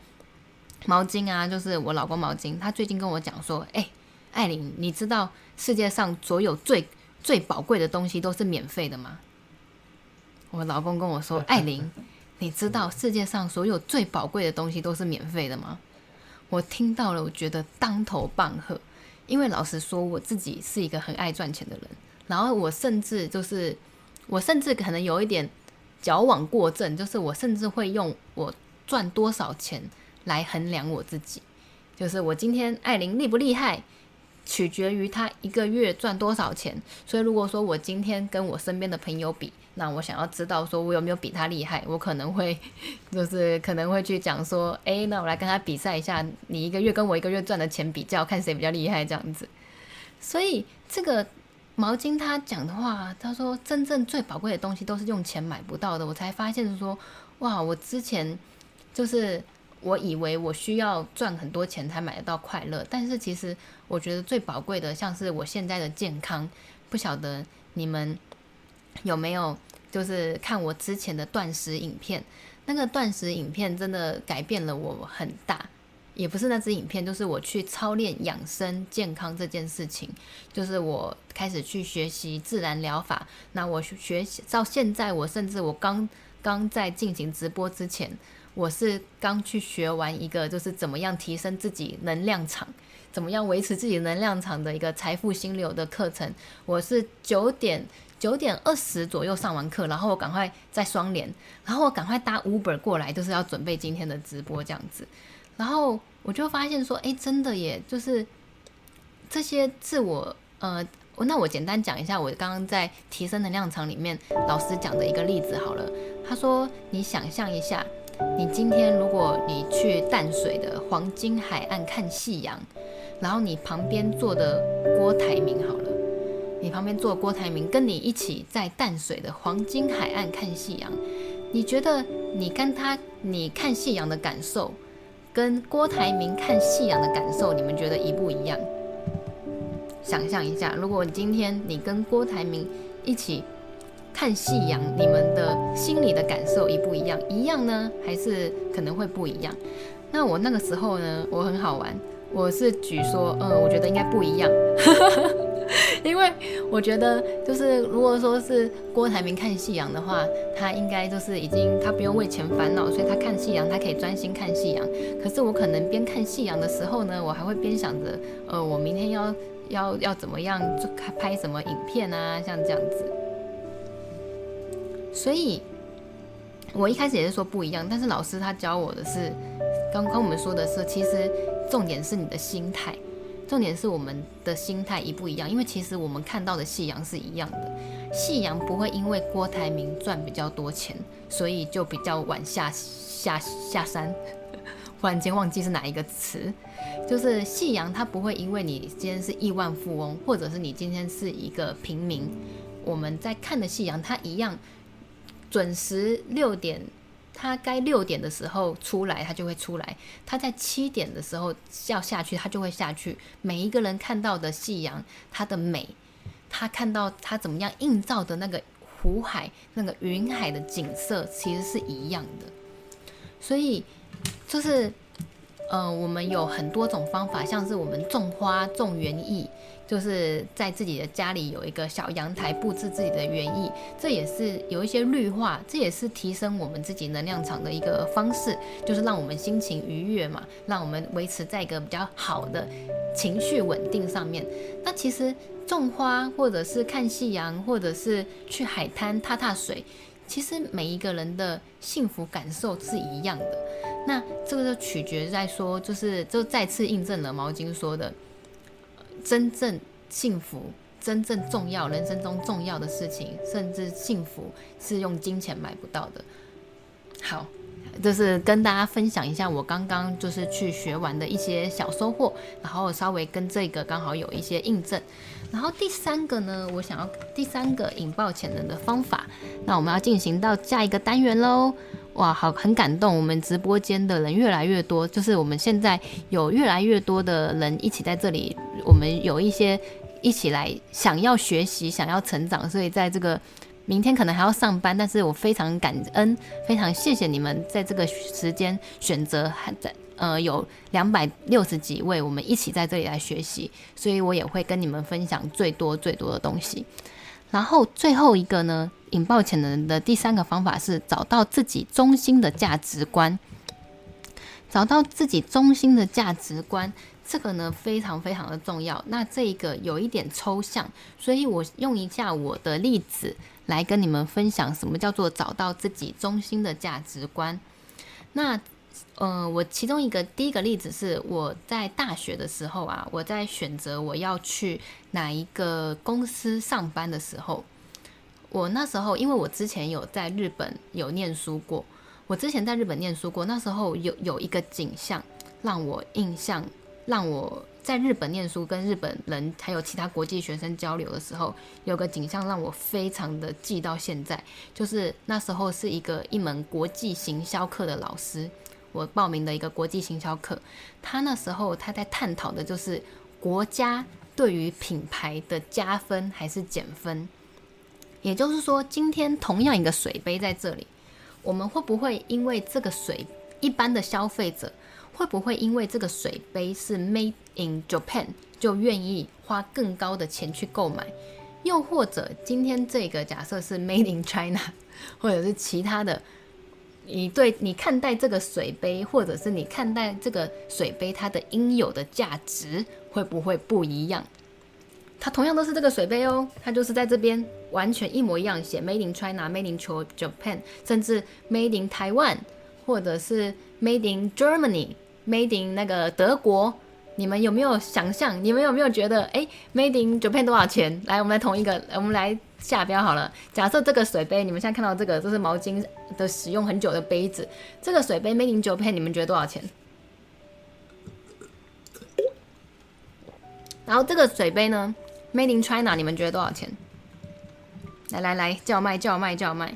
毛巾啊，就是我老公毛巾，他最近跟我讲说：“哎，艾琳，你知道世界上所有最最宝贵的东西都是免费的吗？”我老公跟我说：“ *laughs* 艾琳，你知道世界上所有最宝贵的东西都是免费的吗？”我听到了，我觉得当头棒喝，因为老实说，我自己是一个很爱赚钱的人，然后我甚至就是我甚至可能有一点。矫枉过正，就是我甚至会用我赚多少钱来衡量我自己，就是我今天艾琳厉不厉害，取决于他一个月赚多少钱。所以如果说我今天跟我身边的朋友比，那我想要知道说我有没有比他厉害，我可能会就是可能会去讲说，诶，那我来跟他比赛一下，你一个月跟我一个月赚的钱比较，看谁比较厉害这样子。所以这个。毛巾他讲的话，他说真正最宝贵的东西都是用钱买不到的。我才发现说，哇，我之前就是我以为我需要赚很多钱才买得到快乐，但是其实我觉得最宝贵的，像是我现在的健康。不晓得你们有没有就是看我之前的断食影片？那个断食影片真的改变了我很大。也不是那支影片，就是我去操练养生健康这件事情，就是我开始去学习自然疗法。那我学习到现在，我甚至我刚刚在进行直播之前，我是刚去学完一个，就是怎么样提升自己能量场，怎么样维持自己能量场的一个财富心流的课程。我是九点九点二十左右上完课，然后我赶快在双连，然后我赶快搭 Uber 过来，就是要准备今天的直播这样子。然后我就发现说，哎，真的耶，就是这些自我，呃，那我简单讲一下，我刚刚在提升能量场里面老师讲的一个例子好了。他说，你想象一下，你今天如果你去淡水的黄金海岸看夕阳，然后你旁边坐的郭台铭好了，你旁边坐郭台铭跟你一起在淡水的黄金海岸看夕阳，你觉得你跟他你看夕阳的感受？跟郭台铭看夕阳的感受，你们觉得一不一样？想象一下，如果今天你跟郭台铭一起看夕阳，你们的心里的感受一不一样？一样呢，还是可能会不一样？那我那个时候呢，我很好玩，我是举说，嗯，我觉得应该不一样。*laughs* 因为我觉得，就是如果说是郭台铭看夕阳的话，他应该就是已经他不用为钱烦恼，所以他看夕阳，他可以专心看夕阳。可是我可能边看夕阳的时候呢，我还会边想着，呃，我明天要要要怎么样就拍什么影片啊，像这样子。所以，我一开始也是说不一样，但是老师他教我的是，刚刚我们说的是，其实重点是你的心态。重点是我们的心态一不一样，因为其实我们看到的夕阳是一样的。夕阳不会因为郭台铭赚比较多钱，所以就比较晚下下下山。忽然间忘记是哪一个词，就是夕阳它不会因为你今天是亿万富翁，或者是你今天是一个平民，我们在看的夕阳它一样准时六点。他该六点的时候出来，他就会出来；他在七点的时候要下去，他就会下去。每一个人看到的夕阳，它的美，他看到它怎么样映照的那个湖海、那个云海的景色，其实是一样的。所以，就是，呃，我们有很多种方法，像是我们种花、种园艺。就是在自己的家里有一个小阳台，布置自己的园艺，这也是有一些绿化，这也是提升我们自己能量场的一个方式，就是让我们心情愉悦嘛，让我们维持在一个比较好的情绪稳定上面。那其实种花，或者是看夕阳，或者是去海滩踏踏水，其实每一个人的幸福感受是一样的。那这个就取决在说，就是就再次印证了毛巾说的。真正幸福、真正重要、人生中重要的事情，甚至幸福是用金钱买不到的。好，就是跟大家分享一下我刚刚就是去学完的一些小收获，然后稍微跟这个刚好有一些印证。然后第三个呢，我想要第三个引爆潜能的方法，那我们要进行到下一个单元喽。哇，好，很感动，我们直播间的人越来越多，就是我们现在有越来越多的人一起在这里，我们有一些一起来想要学习、想要成长，所以在这个。明天可能还要上班，但是我非常感恩，非常谢谢你们在这个时间选择还在呃有两百六十几位，我们一起在这里来学习，所以我也会跟你们分享最多最多的东西。然后最后一个呢，引爆潜能的第三个方法是找到自己中心的价值观，找到自己中心的价值观。这个呢非常非常的重要。那这一个有一点抽象，所以我用一下我的例子来跟你们分享什么叫做找到自己中心的价值观。那呃，我其中一个第一个例子是我在大学的时候啊，我在选择我要去哪一个公司上班的时候，我那时候因为我之前有在日本有念书过，我之前在日本念书过，那时候有有一个景象让我印象。让我在日本念书，跟日本人还有其他国际学生交流的时候，有个景象让我非常的记到现在，就是那时候是一个一门国际行销课的老师，我报名的一个国际行销课，他那时候他在探讨的就是国家对于品牌的加分还是减分，也就是说，今天同样一个水杯在这里，我们会不会因为这个水，一般的消费者，会不会因为这个水杯是 Made in Japan 就愿意花更高的钱去购买？又或者今天这个假设是 Made in China，或者是其他的，你对你看待这个水杯，或者是你看待这个水杯它的应有的价值会不会不一样？它同样都是这个水杯哦，它就是在这边完全一模一样写 Made in China、Made in Japan，甚至 Made in Taiwan，或者是 Made in Germany。Made in 那个德国，你们有没有想象？你们有没有觉得，哎，Made in Japan 多少钱？来，我们来同一个，我们来下标好了。假设这个水杯，你们现在看到这个，这是毛巾的使用很久的杯子。这个水杯 Made in Japan，你们觉得多少钱？然后这个水杯呢，Made in China，你们觉得多少钱？来来来，叫卖叫卖叫卖！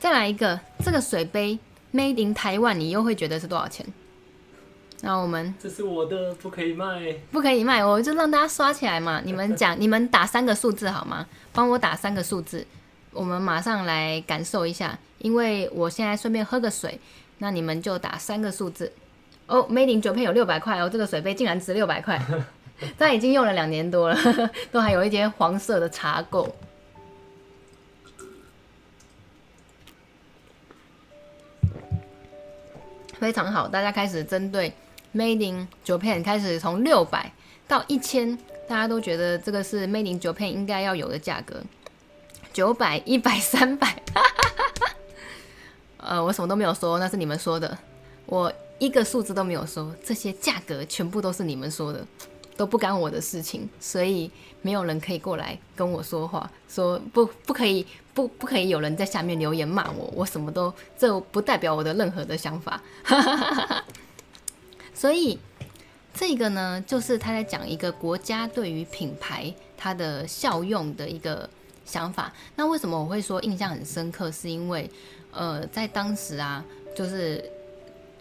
再来一个，这个水杯 Made in 台湾，你又会觉得是多少钱？那我们这是我的，不可以卖，不可以卖，我就让大家刷起来嘛。你们讲，*laughs* 你们打三个数字好吗？帮我打三个数字，我们马上来感受一下。因为我现在顺便喝个水，那你们就打三个数字。哦，Made in Japan 有六百块哦，这个水杯竟然值六百块，*laughs* 但已经用了两年多了，*laughs* 都还有一些黄色的茶垢，非常好。大家开始针对。Made in Japan 开始从六百到一千，大家都觉得这个是 Made in Japan 应该要有的价格。九百、一百、*laughs* 三百，呃，我什么都没有说，那是你们说的，我一个数字都没有说，这些价格全部都是你们说的，都不干我的事情，所以没有人可以过来跟我说话，说不不可以，不不可以有人在下面留言骂我，我什么都，这不代表我的任何的想法。*laughs* 所以，这个呢，就是他在讲一个国家对于品牌它的效用的一个想法。那为什么我会说印象很深刻？是因为，呃，在当时啊，就是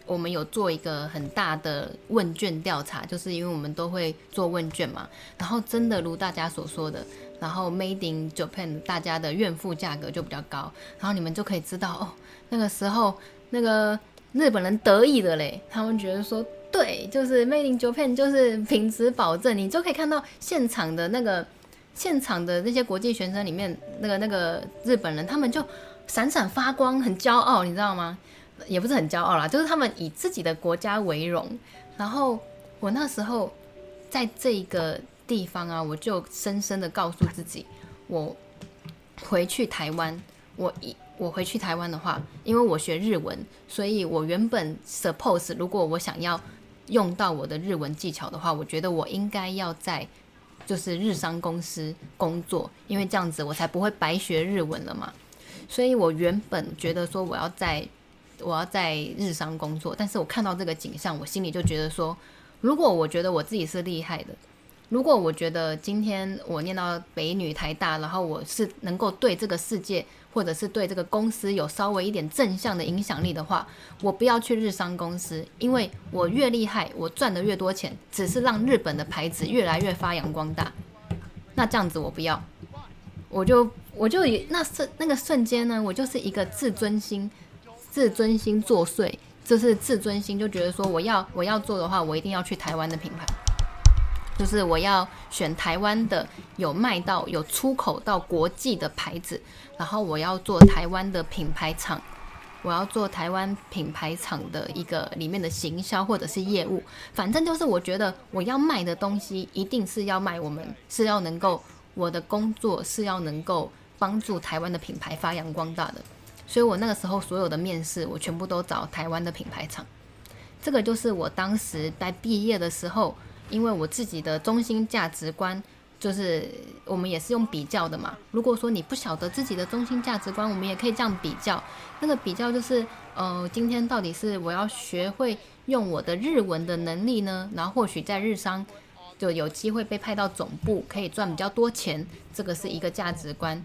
我们有做一个很大的问卷调查，就是因为我们都会做问卷嘛。然后真的如大家所说的，然后 Made in Japan 大家的怨妇价格就比较高。然后你们就可以知道哦，那个时候那个日本人得意的嘞，他们觉得说。对，就是 Made in Japan，就是品质保证，你就可以看到现场的那个现场的那些国际学生里面，那个那个日本人，他们就闪闪发光，很骄傲，你知道吗？也不是很骄傲啦，就是他们以自己的国家为荣。然后我那时候在这个地方啊，我就深深的告诉自己，我回去台湾，我一。我回去台湾的话，因为我学日文，所以我原本 suppose 如果我想要用到我的日文技巧的话，我觉得我应该要在就是日商公司工作，因为这样子我才不会白学日文了嘛。所以我原本觉得说我要在我要在日商工作，但是我看到这个景象，我心里就觉得说，如果我觉得我自己是厉害的，如果我觉得今天我念到北女台大，然后我是能够对这个世界或者是对这个公司有稍微一点正向的影响力的话，我不要去日商公司，因为我越厉害，我赚的越多钱，只是让日本的牌子越来越发扬光大。那这样子我不要，我就我就以那瞬那个瞬间呢，我就是一个自尊心。自尊心作祟，就是自尊心就觉得说，我要我要做的话，我一定要去台湾的品牌，就是我要选台湾的有卖到有出口到国际的牌子，然后我要做台湾的品牌厂，我要做台湾品牌厂的一个里面的行销或者是业务，反正就是我觉得我要卖的东西一定是要卖我们是要能够我的工作是要能够帮助台湾的品牌发扬光大的。所以我那个时候所有的面试，我全部都找台湾的品牌厂。这个就是我当时在毕业的时候，因为我自己的中心价值观，就是我们也是用比较的嘛。如果说你不晓得自己的中心价值观，我们也可以这样比较。那个比较就是，呃，今天到底是我要学会用我的日文的能力呢，然后或许在日商就有机会被派到总部，可以赚比较多钱。这个是一个价值观。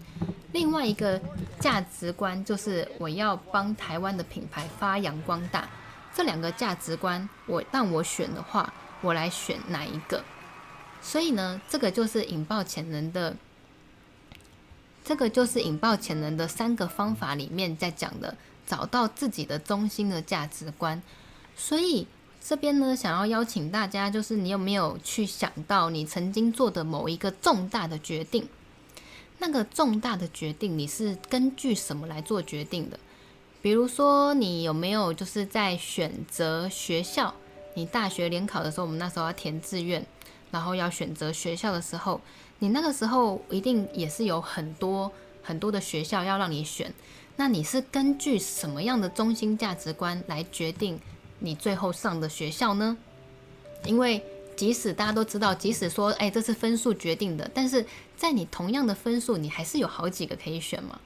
另外一个价值观就是我要帮台湾的品牌发扬光大。这两个价值观，我让我选的话，我来选哪一个？所以呢，这个就是引爆潜能的，这个就是引爆潜能的三个方法里面在讲的，找到自己的中心的价值观。所以这边呢，想要邀请大家，就是你有没有去想到你曾经做的某一个重大的决定？那个重大的决定，你是根据什么来做决定的？比如说，你有没有就是在选择学校？你大学联考的时候，我们那时候要填志愿，然后要选择学校的时候，你那个时候一定也是有很多很多的学校要让你选。那你是根据什么样的中心价值观来决定你最后上的学校呢？因为即使大家都知道，即使说，哎，这是分数决定的，但是在你同样的分数，你还是有好几个可以选嘛。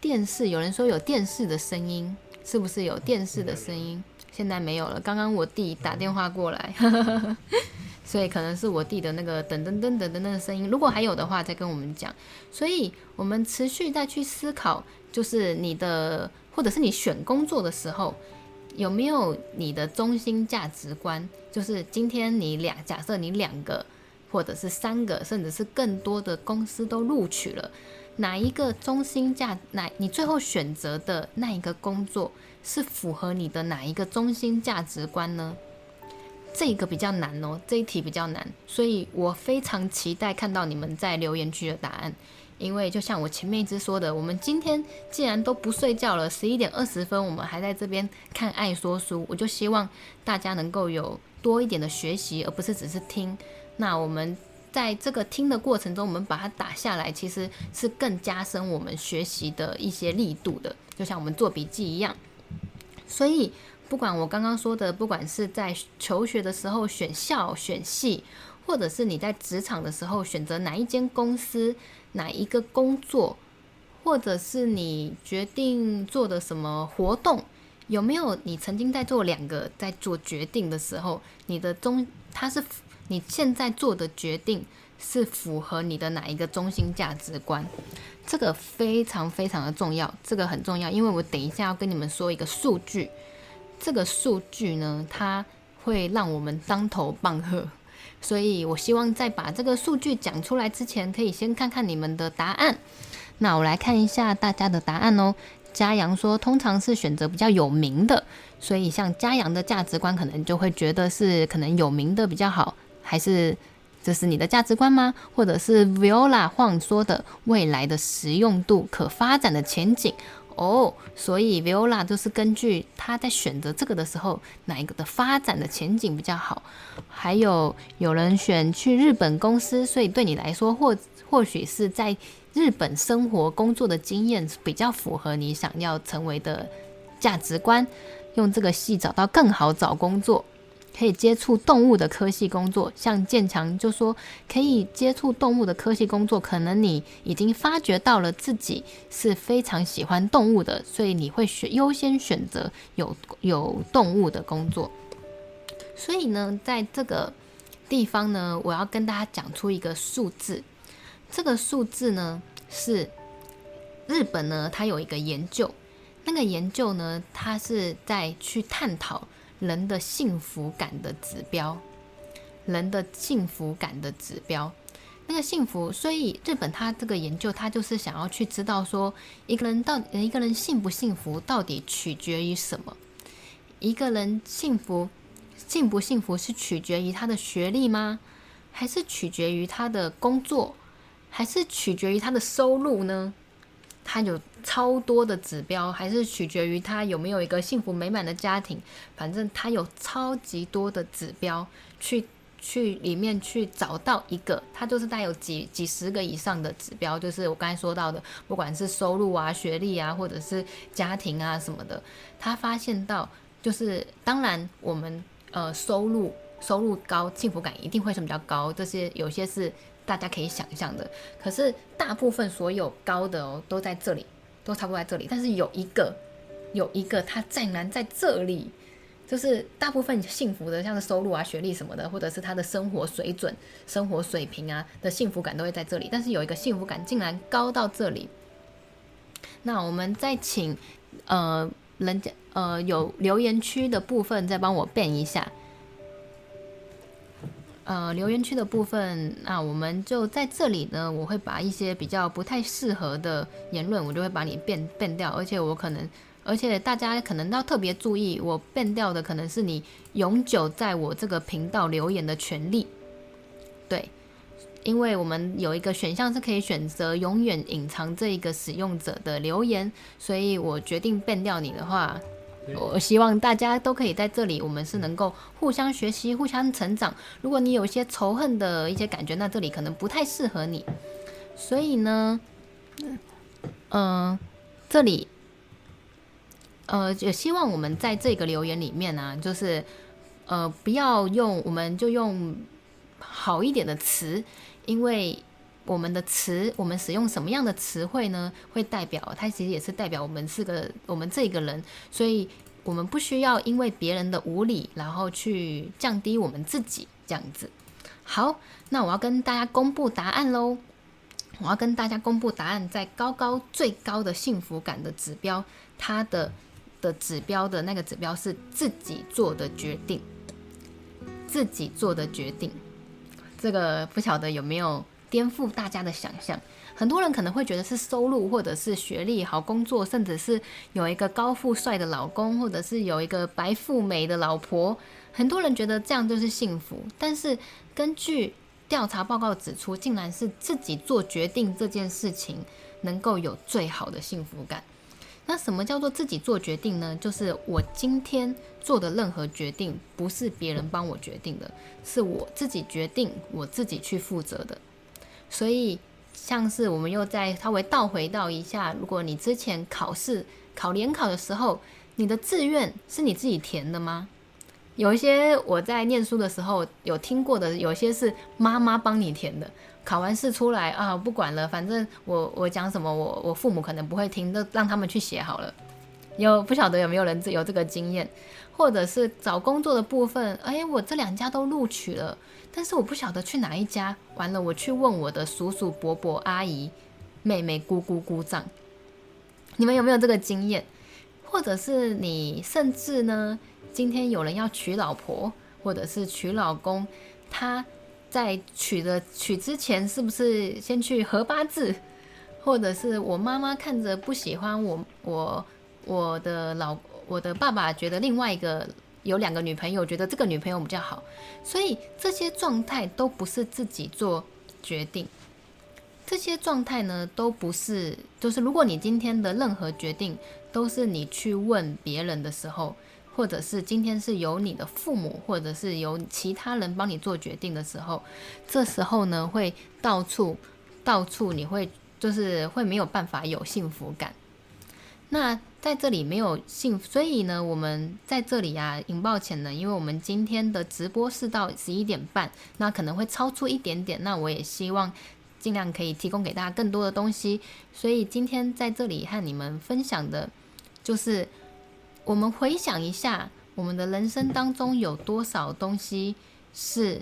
电视有人说有电视的声音，是不是有电视的声音？现在没有了。刚刚我弟打电话过来，所以可能是我弟的那个噔噔噔噔噔的声音。如果还有的话，再跟我们讲。所以我们持续再去思考，就是你的，或者是你选工作的时候。有没有你的中心价值观？就是今天你俩，假设你两个，或者是三个，甚至是更多的公司都录取了，哪一个中心价？哪你最后选择的那一个工作是符合你的哪一个中心价值观呢？这个比较难哦，这一题比较难，所以我非常期待看到你们在留言区的答案。因为就像我前面一直说的，我们今天既然都不睡觉了，十一点二十分，我们还在这边看爱说书，我就希望大家能够有多一点的学习，而不是只是听。那我们在这个听的过程中，我们把它打下来，其实是更加深我们学习的一些力度的，就像我们做笔记一样。所以，不管我刚刚说的，不管是在求学的时候选校选系，或者是你在职场的时候选择哪一间公司。哪一个工作，或者是你决定做的什么活动，有没有你曾经在做两个在做决定的时候，你的中它是你现在做的决定是符合你的哪一个中心价值观？这个非常非常的重要，这个很重要，因为我等一下要跟你们说一个数据，这个数据呢，它会让我们当头棒喝。所以，我希望在把这个数据讲出来之前，可以先看看你们的答案。那我来看一下大家的答案哦。嘉阳说，通常是选择比较有名的，所以像嘉阳的价值观，可能就会觉得是可能有名的比较好，还是这是你的价值观吗？或者是 Viola 晃说的未来的实用度、可发展的前景？哦所以 Viola 就是根据他在选择这个的时候，哪一个的发展的前景比较好？还有有人选去日本公司，所以对你来说，或或许是在日本生活工作的经验比较符合你想要成为的价值观，用这个系找到更好找工作。可以接触动物的科系工作，像建强就说可以接触动物的科系工作，可能你已经发觉到了自己是非常喜欢动物的，所以你会选优先选择有有动物的工作。所以呢，在这个地方呢，我要跟大家讲出一个数字，这个数字呢是日本呢，它有一个研究，那个研究呢，它是在去探讨。人的幸福感的指标，人的幸福感的指标，那个幸福，所以日本他这个研究，他就是想要去知道说，一个人到一个人幸不幸福，到底取决于什么？一个人幸福，幸不幸福是取决于他的学历吗？还是取决于他的工作？还是取决于他的收入呢？他有超多的指标，还是取决于他有没有一个幸福美满的家庭。反正他有超级多的指标，去去里面去找到一个，他就是带有几几十个以上的指标，就是我刚才说到的，不管是收入啊、学历啊，或者是家庭啊什么的，他发现到就是，当然我们呃收入收入高，幸福感一定会是比较高，这些有些是。大家可以想象的，可是大部分所有高的哦都在这里，都差不多在这里。但是有一个，有一个它竟然在这里，就是大部分幸福的，像是收入啊、学历什么的，或者是他的生活水准、生活水平啊的幸福感都会在这里。但是有一个幸福感竟然高到这里，那我们再请呃人家呃有留言区的部分再帮我变一下。呃，留言区的部分，那我们就在这里呢。我会把一些比较不太适合的言论，我就会把你变变掉。而且我可能，而且大家可能要特别注意，我变掉的可能是你永久在我这个频道留言的权利。对，因为我们有一个选项是可以选择永远隐藏这一个使用者的留言，所以我决定变掉你的话。我希望大家都可以在这里，我们是能够互相学习、互相成长。如果你有一些仇恨的一些感觉，那这里可能不太适合你。所以呢，嗯、这里，呃，也希望我们在这个留言里面呢、啊，就是，呃，不要用，我们就用好一点的词，因为我们的词，我们使用什么样的词汇呢？会代表它其实也是代表我们是个我们这个人，所以我们不需要因为别人的无理，然后去降低我们自己这样子。好，那我要跟大家公布答案喽！我要跟大家公布答案，在高高最高的幸福感的指标，它的的指标的那个指标是自己做的决定，自己做的决定。这个不晓得有没有？颠覆大家的想象，很多人可能会觉得是收入，或者是学历、好工作，甚至是有一个高富帅的老公，或者是有一个白富美的老婆。很多人觉得这样就是幸福，但是根据调查报告指出，竟然是自己做决定这件事情能够有最好的幸福感。那什么叫做自己做决定呢？就是我今天做的任何决定，不是别人帮我决定的，是我自己决定，我自己去负责的。所以，像是我们又再稍微倒回到一下，如果你之前考试考联考的时候，你的志愿是你自己填的吗？有一些我在念书的时候有听过的，有些是妈妈帮你填的。考完试出来啊，不管了，反正我我讲什么，我我父母可能不会听，都让他们去写好了。有不晓得有没有人有这个经验，或者是找工作的部分，哎，我这两家都录取了。但是我不晓得去哪一家，完了我去问我的叔叔伯伯阿姨、妹妹姑姑姑丈，你们有没有这个经验？或者是你甚至呢，今天有人要娶老婆，或者是娶老公，他在娶的娶之前是不是先去合八字？或者是我妈妈看着不喜欢我，我我的老我的爸爸觉得另外一个。有两个女朋友，觉得这个女朋友比较好，所以这些状态都不是自己做决定。这些状态呢，都不是，就是如果你今天的任何决定都是你去问别人的时候，或者是今天是由你的父母，或者是由其他人帮你做决定的时候，这时候呢，会到处到处你会就是会没有办法有幸福感。那在这里没有幸福，所以呢，我们在这里啊，引爆潜能，因为我们今天的直播是到十一点半，那可能会超出一点点，那我也希望尽量可以提供给大家更多的东西，所以今天在这里和你们分享的，就是我们回想一下，我们的人生当中有多少东西是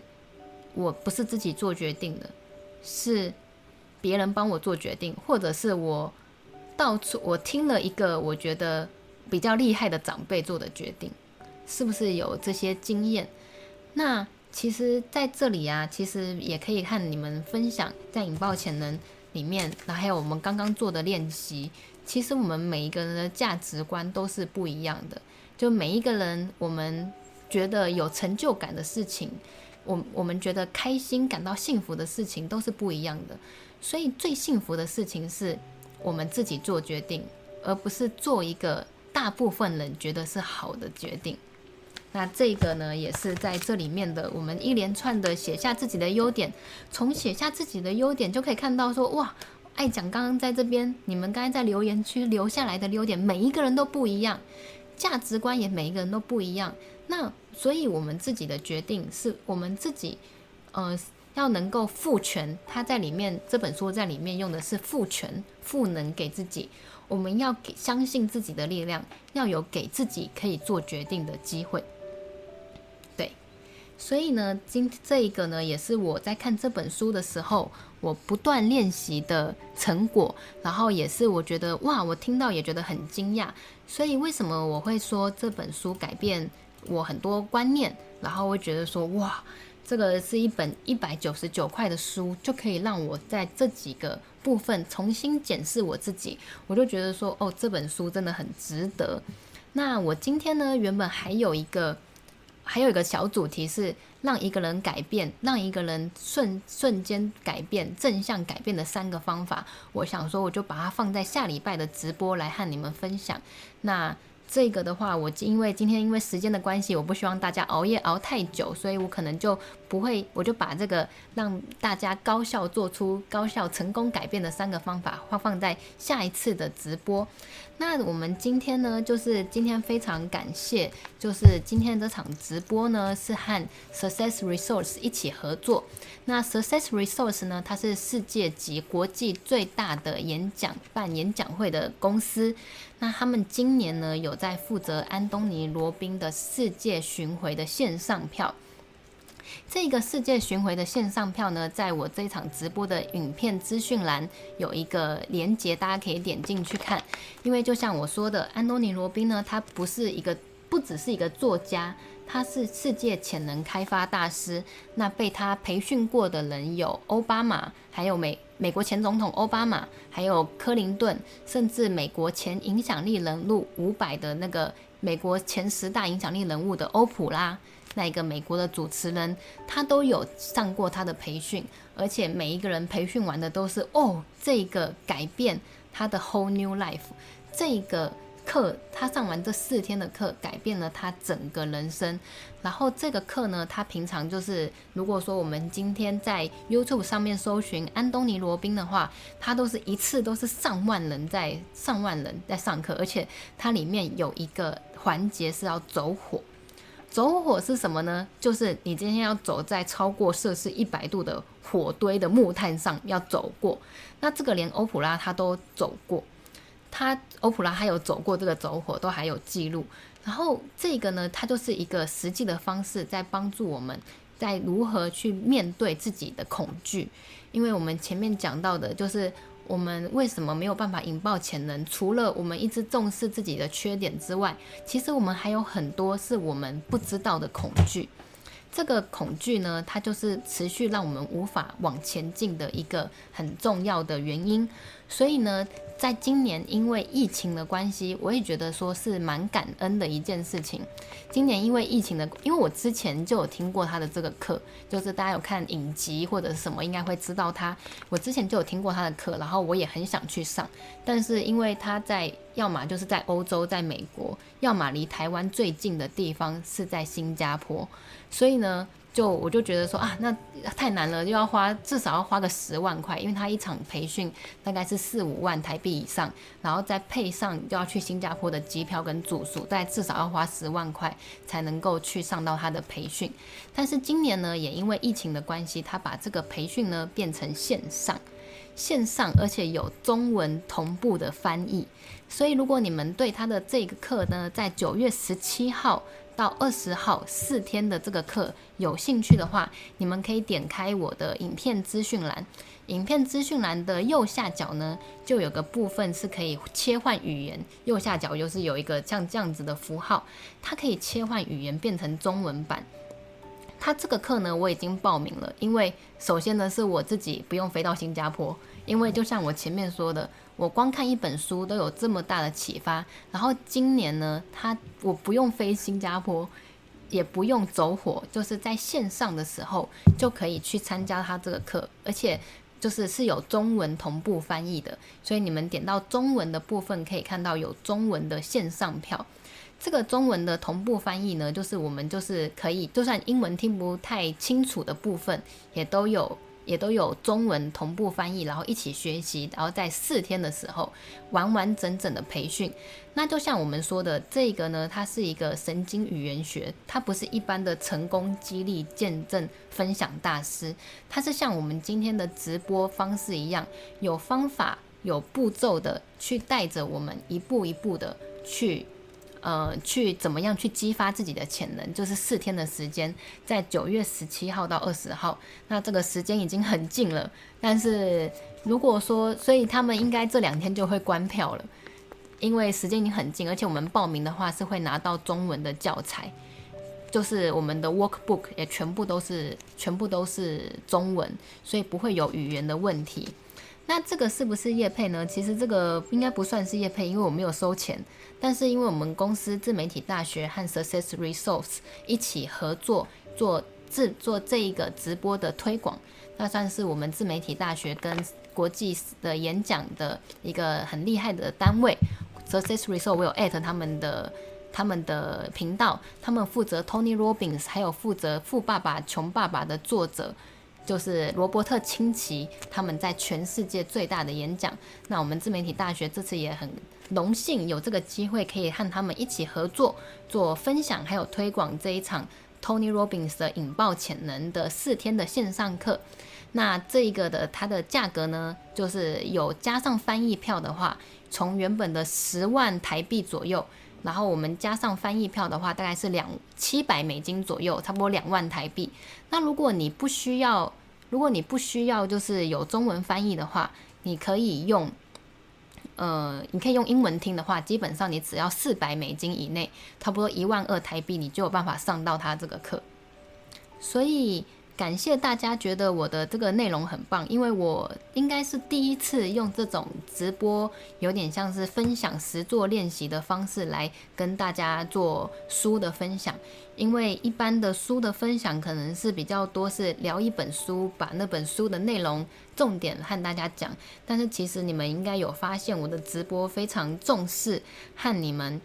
我不是自己做决定的，是别人帮我做决定，或者是我。到处我听了一个我觉得比较厉害的长辈做的决定，是不是有这些经验？那其实在这里啊，其实也可以和你们分享，在引爆潜能里面，那还有我们刚刚做的练习，其实我们每一个人的价值观都是不一样的。就每一个人，我们觉得有成就感的事情，我我们觉得开心、感到幸福的事情都是不一样的。所以最幸福的事情是。我们自己做决定，而不是做一个大部分人觉得是好的决定。那这个呢，也是在这里面的。我们一连串的写下自己的优点，从写下自己的优点就可以看到说，哇，爱讲刚刚在这边，你们刚才在留言区留下来的优点，每一个人都不一样，价值观也每一个人都不一样。那所以，我们自己的决定是我们自己，呃。要能够赋权，他在里面这本书在里面用的是赋权、赋能给自己。我们要给相信自己的力量，要有给自己可以做决定的机会。对，所以呢，今这一个呢，也是我在看这本书的时候，我不断练习的成果。然后也是我觉得哇，我听到也觉得很惊讶。所以为什么我会说这本书改变我很多观念？然后会觉得说哇。这个是一本一百九十九块的书，就可以让我在这几个部分重新检视我自己。我就觉得说，哦，这本书真的很值得。那我今天呢，原本还有一个，还有一个小主题是让一个人改变，让一个人瞬瞬间改变，正向改变的三个方法。我想说，我就把它放在下礼拜的直播来和你们分享。那。这个的话，我因为今天因为时间的关系，我不希望大家熬夜熬太久，所以我可能就不会，我就把这个让大家高效做出高效成功改变的三个方法，放放在下一次的直播。那我们今天呢，就是今天非常感谢，就是今天这场直播呢是和 Success Resource 一起合作。那 Success Resource 呢，它是世界级国际最大的演讲办演讲会的公司。那他们今年呢，有在负责安东尼罗宾的世界巡回的线上票。这个世界巡回的线上票呢，在我这一场直播的影片资讯栏有一个连结，大家可以点进去看。因为就像我说的，安东尼罗宾呢，他不是一个，不只是一个作家，他是世界潜能开发大师。那被他培训过的人有欧巴马，还有美。美国前总统奥巴马，还有克林顿，甚至美国前影响力人物五百的那个美国前十大影响力人物的欧普拉，那一个美国的主持人，他都有上过他的培训，而且每一个人培训完的都是哦，这个改变他的 whole new life，这个。课，他上完这四天的课，改变了他整个人生。然后这个课呢，他平常就是，如果说我们今天在 YouTube 上面搜寻安东尼罗宾的话，他都是一次都是上万人在上万人在上课，而且它里面有一个环节是要走火。走火是什么呢？就是你今天要走在超过摄氏一百度的火堆的木炭上要走过。那这个连欧普拉他都走过。他欧普拉还有走过这个走火，都还有记录。然后这个呢，它就是一个实际的方式，在帮助我们在如何去面对自己的恐惧。因为我们前面讲到的，就是我们为什么没有办法引爆潜能，除了我们一直重视自己的缺点之外，其实我们还有很多是我们不知道的恐惧。这个恐惧呢，它就是持续让我们无法往前进的一个很重要的原因。所以呢，在今年因为疫情的关系，我也觉得说是蛮感恩的一件事情。今年因为疫情的，因为我之前就有听过他的这个课，就是大家有看影集或者什么，应该会知道他。我之前就有听过他的课，然后我也很想去上，但是因为他在要么就是在欧洲，在美国，要么离台湾最近的地方是在新加坡，所以呢。就我就觉得说啊，那太难了，又要花至少要花个十万块，因为他一场培训大概是四五万台币以上，然后再配上就要去新加坡的机票跟住宿，再至少要花十万块才能够去上到他的培训。但是今年呢，也因为疫情的关系，他把这个培训呢变成线上，线上而且有中文同步的翻译，所以如果你们对他的这个课呢，在九月十七号。到二十号四天的这个课，有兴趣的话，你们可以点开我的影片资讯栏。影片资讯栏的右下角呢，就有个部分是可以切换语言。右下角就是有一个像这样子的符号，它可以切换语言变成中文版。它这个课呢，我已经报名了，因为首先呢是我自己不用飞到新加坡，因为就像我前面说的。我光看一本书都有这么大的启发，然后今年呢，他我不用飞新加坡，也不用走火，就是在线上的时候就可以去参加他这个课，而且就是是有中文同步翻译的，所以你们点到中文的部分可以看到有中文的线上票。这个中文的同步翻译呢，就是我们就是可以，就算英文听不太清楚的部分，也都有。也都有中文同步翻译，然后一起学习，然后在四天的时候完完整整的培训。那就像我们说的，这个呢，它是一个神经语言学，它不是一般的成功激励见证分享大师，它是像我们今天的直播方式一样，有方法、有步骤的去带着我们一步一步的去。呃，去怎么样去激发自己的潜能？就是四天的时间，在九月十七号到二十号，那这个时间已经很近了。但是如果说，所以他们应该这两天就会关票了，因为时间已经很近，而且我们报名的话是会拿到中文的教材，就是我们的 workbook 也全部都是全部都是中文，所以不会有语言的问题。那这个是不是业配呢？其实这个应该不算是业配，因为我没有收钱。但是因为我们公司自媒体大学和 Success Resource 一起合作做制作这一个直播的推广，那算是我们自媒体大学跟国际的演讲的一个很厉害的单位。Success Resource 我有 at 他们的他们的频道，他们负责 Tony Robbins，还有负责《富爸爸穷爸爸》的作者。就是罗伯特清崎他们在全世界最大的演讲，那我们自媒体大学这次也很荣幸有这个机会可以和他们一起合作做分享，还有推广这一场 Tony Robbins 的引爆潜能的四天的线上课。那这一个的它的价格呢，就是有加上翻译票的话，从原本的十万台币左右。然后我们加上翻译票的话，大概是两七百美金左右，差不多两万台币。那如果你不需要，如果你不需要就是有中文翻译的话，你可以用，呃，你可以用英文听的话，基本上你只要四百美金以内，差不多一万二台币，你就有办法上到他这个课。所以。感谢大家觉得我的这个内容很棒，因为我应该是第一次用这种直播，有点像是分享实作练习的方式来跟大家做书的分享。因为一般的书的分享可能是比较多是聊一本书，把那本书的内容重点和大家讲。但是其实你们应该有发现，我的直播非常重视和你们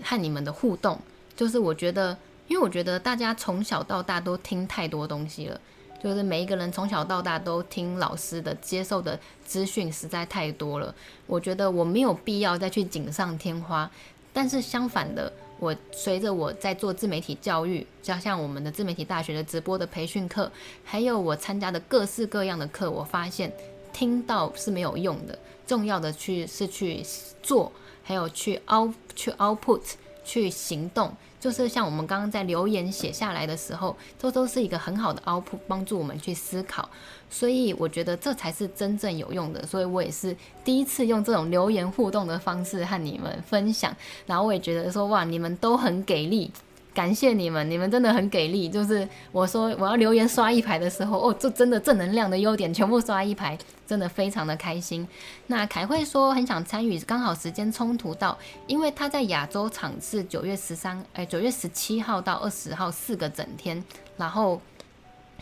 和你们的互动，就是我觉得。因为我觉得大家从小到大都听太多东西了，就是每一个人从小到大都听老师的，接受的资讯实在太多了。我觉得我没有必要再去锦上添花。但是相反的，我随着我在做自媒体教育，加像我们的自媒体大学的直播的培训课，还有我参加的各式各样的课，我发现听到是没有用的，重要的去是去做，还有去 out 去 output 去行动。就是像我们刚刚在留言写下来的时候，这都是一个很好的 output，帮助我们去思考。所以我觉得这才是真正有用的。所以我也是第一次用这种留言互动的方式和你们分享。然后我也觉得说，哇，你们都很给力。感谢你们，你们真的很给力。就是我说我要留言刷一排的时候，哦，这真的正能量的优点全部刷一排，真的非常的开心。那凯慧说很想参与，刚好时间冲突到，因为他在亚洲场是九月十三，哎，九月十七号到二十号四个整天，然后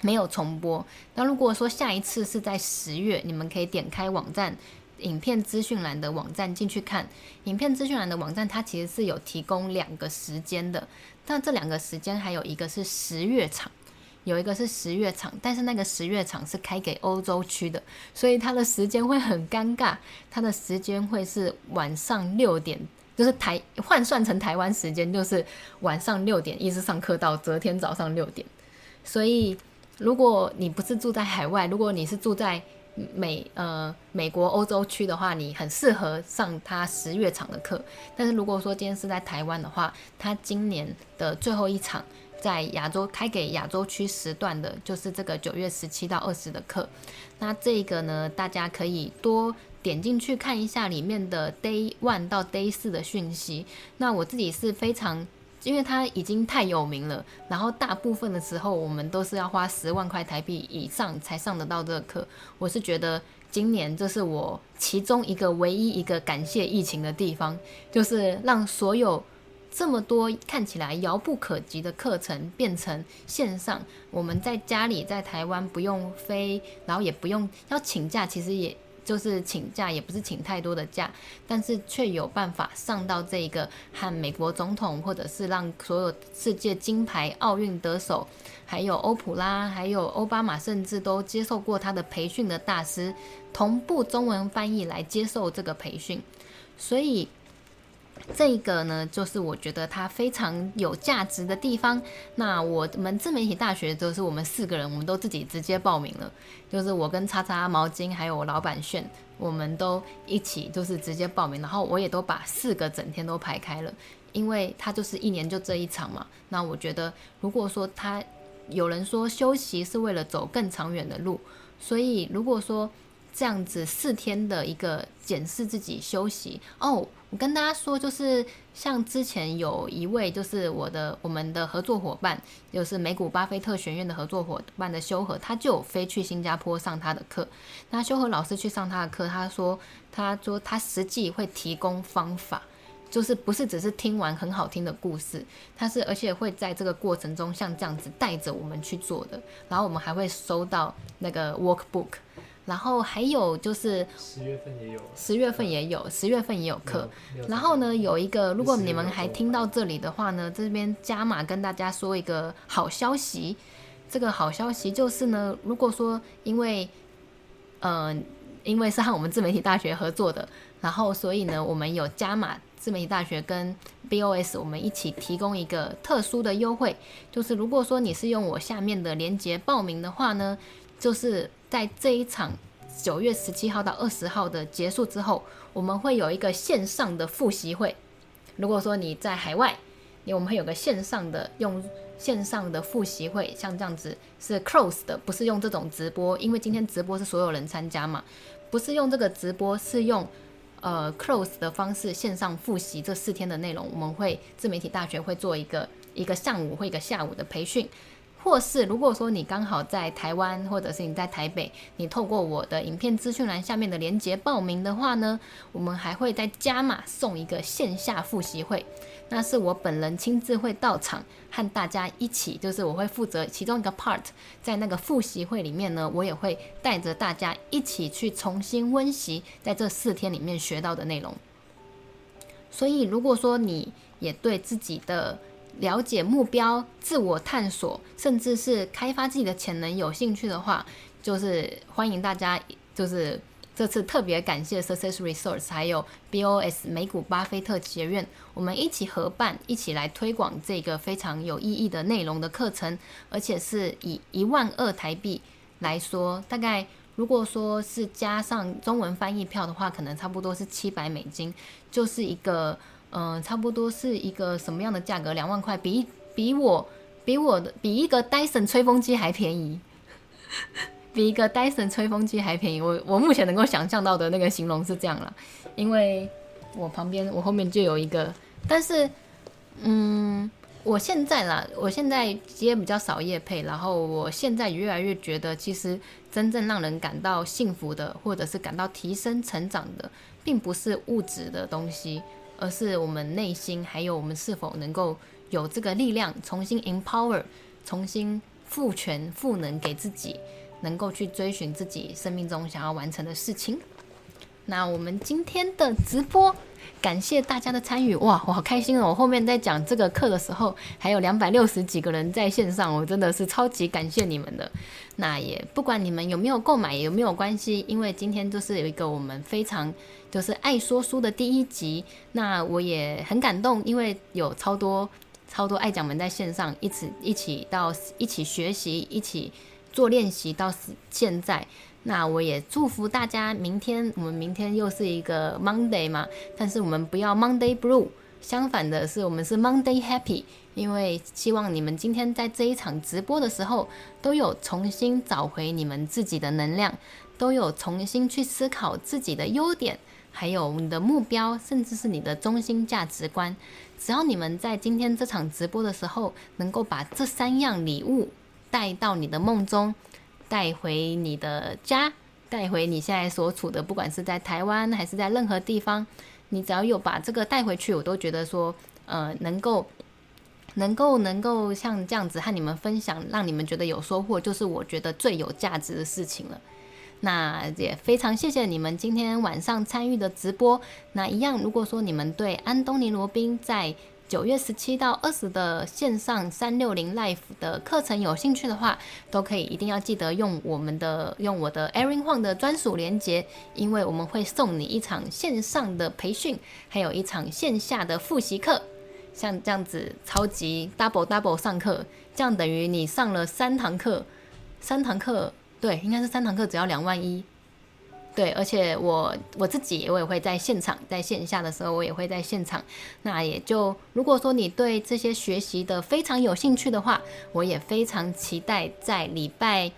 没有重播。那如果说下一次是在十月，你们可以点开网站。影片资讯栏的网站进去看，影片资讯栏的网站它其实是有提供两个时间的，但这两个时间还有一个是十月场，有一个是十月场，但是那个十月场是开给欧洲区的，所以它的时间会很尴尬。它的时间会是晚上六点，就是台换算成台湾时间就是晚上六点，一直上课到隔天早上六点。所以如果你不是住在海外，如果你是住在美呃美国欧洲区的话，你很适合上他十月场的课。但是如果说今天是在台湾的话，他今年的最后一场在亚洲开给亚洲区时段的，就是这个九月十七到二十的课。那这个呢，大家可以多点进去看一下里面的 Day One 到 Day 四的讯息。那我自己是非常。因为它已经太有名了，然后大部分的时候我们都是要花十万块台币以上才上得到这个课。我是觉得今年这是我其中一个唯一一个感谢疫情的地方，就是让所有这么多看起来遥不可及的课程变成线上。我们在家里在台湾不用飞，然后也不用要请假，其实也。就是请假，也不是请太多的假，但是却有办法上到这一个和美国总统，或者是让所有世界金牌奥运得手，还有欧普拉，还有奥巴马，甚至都接受过他的培训的大师，同步中文翻译来接受这个培训，所以。这个呢，就是我觉得它非常有价值的地方。那我们自媒体大学就是我们四个人，我们都自己直接报名了。就是我跟叉叉毛巾，还有我老板炫，我们都一起就是直接报名。然后我也都把四个整天都排开了，因为它就是一年就这一场嘛。那我觉得，如果说他有人说休息是为了走更长远的路，所以如果说。这样子四天的一个检视自己休息哦，我跟大家说，就是像之前有一位就是我的我们的合作伙伴，就是美股巴菲特学院的合作伙伴的修和，他就有飞去新加坡上他的课。那修和老师去上他的课，他说他说他实际会提供方法，就是不是只是听完很好听的故事，他是而且会在这个过程中像这样子带着我们去做的，然后我们还会收到那个 workbook。然后还有就是十月份也有，十月份也有，十月份也有课。然后呢，有一个，如果你们还听到这里的话呢，这边加码跟大家说一个好消息。这个好消息就是呢，如果说因为，嗯、呃，因为是和我们自媒体大学合作的，然后所以呢，我们有加码自媒体大学跟 BOS 我们一起提供一个特殊的优惠，就是如果说你是用我下面的链接报名的话呢，就是。在这一场九月十七号到二十号的结束之后，我们会有一个线上的复习会。如果说你在海外，你我们会有个线上的用线上的复习会，像这样子是 close 的，不是用这种直播，因为今天直播是所有人参加嘛，不是用这个直播，是用呃 close 的方式线上复习这四天的内容。我们会自媒体大学会做一个一个上午或一个下午的培训。或是如果说你刚好在台湾，或者是你在台北，你透过我的影片资讯栏下面的链接报名的话呢，我们还会再加码送一个线下复习会，那是我本人亲自会到场和大家一起，就是我会负责其中一个 part，在那个复习会里面呢，我也会带着大家一起去重新温习在这四天里面学到的内容。所以如果说你也对自己的了解目标、自我探索，甚至是开发自己的潜能，有兴趣的话，就是欢迎大家。就是这次特别感谢 Success Resource 还有 BOS 美股巴菲特学院，我们一起合办，一起来推广这个非常有意义的内容的课程，而且是以一万二台币来说，大概如果说是加上中文翻译票的话，可能差不多是七百美金，就是一个。嗯、差不多是一个什么样的价格？两万块，比比我比我的比一个戴森吹风机还便宜，*laughs* 比一个戴森吹风机还便宜。我我目前能够想象到的那个形容是这样了，因为我旁边我后面就有一个，但是嗯，我现在啦，我现在接比较少业配，然后我现在越来越觉得，其实真正让人感到幸福的，或者是感到提升成长的，并不是物质的东西。而是我们内心，还有我们是否能够有这个力量，重新 empower，重新赋权、赋能给自己，能够去追寻自己生命中想要完成的事情。那我们今天的直播感谢大家的参与，哇，我好开心哦！我后面在讲这个课的时候，还有两百六十几个人在线上，我真的是超级感谢你们的。那也不管你们有没有购买，有没有关系，因为今天就是有一个我们非常就是爱说书的第一集。那我也很感动，因为有超多超多爱讲们在线上一起一起到一起学习，一起做练习到现在。那我也祝福大家，明天我们明天又是一个 Monday 嘛，但是我们不要 Monday Blue，相反的是我们是 Monday Happy，因为希望你们今天在这一场直播的时候，都有重新找回你们自己的能量，都有重新去思考自己的优点，还有你的目标，甚至是你的中心价值观。只要你们在今天这场直播的时候，能够把这三样礼物带到你的梦中。带回你的家，带回你现在所处的，不管是在台湾还是在任何地方，你只要有把这个带回去，我都觉得说，呃，能够，能够，能够像这样子和你们分享，让你们觉得有收获，就是我觉得最有价值的事情了。那也非常谢谢你们今天晚上参与的直播。那一样，如果说你们对安东尼罗宾在九月十七到二十的线上三六零 Live 的课程，有兴趣的话，都可以一定要记得用我们的用我的 Erin Huang 的专属链接，因为我们会送你一场线上的培训，还有一场线下的复习课，像这样子超级 double double 上课，这样等于你上了三堂课，三堂课对，应该是三堂课只要两万一。对，而且我我自己我也会在现场，在线下的时候我也会在现场。那也就如果说你对这些学习的非常有兴趣的话，我也非常期待在礼拜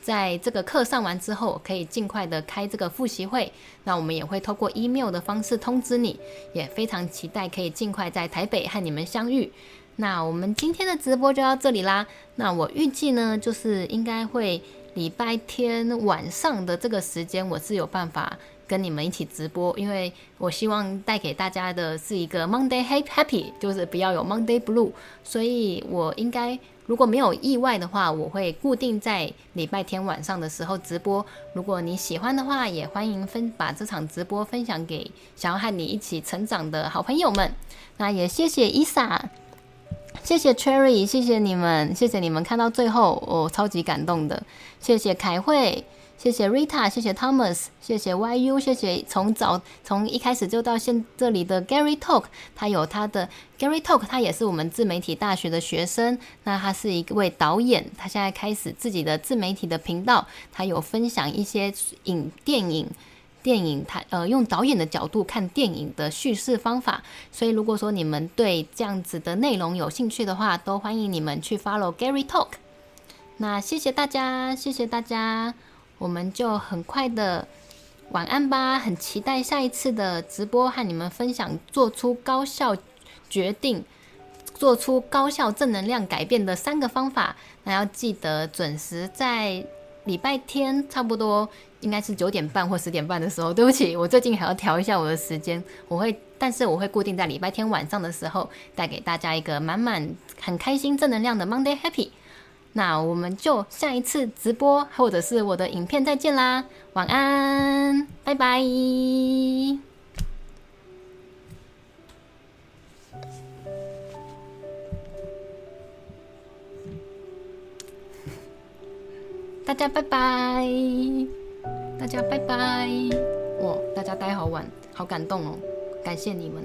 在这个课上完之后，可以尽快的开这个复习会。那我们也会透过 email 的方式通知你，也非常期待可以尽快在台北和你们相遇。那我们今天的直播就到这里啦。那我预计呢，就是应该会。礼拜天晚上的这个时间，我是有办法跟你们一起直播，因为我希望带给大家的是一个 Monday Happy，就是不要有 Monday Blue。所以我应该如果没有意外的话，我会固定在礼拜天晚上的时候直播。如果你喜欢的话，也欢迎分把这场直播分享给想要和你一起成长的好朋友们。那也谢谢伊莎。谢谢 Cherry，谢谢你们，谢谢你们看到最后，我、哦、超级感动的。谢谢凯慧，谢谢 Rita，谢谢 Thomas，谢谢 YU，谢谢从早从一开始就到现这里的 Gary Talk，他有他的 Gary Talk，他也是我们自媒体大学的学生。那他是一位导演，他现在开始自己的自媒体的频道，他有分享一些影电影。电影，他呃用导演的角度看电影的叙事方法，所以如果说你们对这样子的内容有兴趣的话，都欢迎你们去 follow Gary Talk。那谢谢大家，谢谢大家，我们就很快的晚安吧，很期待下一次的直播和你们分享做出高效决定、做出高效正能量改变的三个方法。那要记得准时在礼拜天差不多。应该是九点半或十点半的时候，对不起，我最近还要调一下我的时间。我会，但是我会固定在礼拜天晚上的时候，带给大家一个满满、很开心、正能量的 Monday Happy。那我们就下一次直播或者是我的影片再见啦，晚安，拜拜。大家拜拜。大家拜拜！哇，大家待好晚，好感动哦，感谢你们。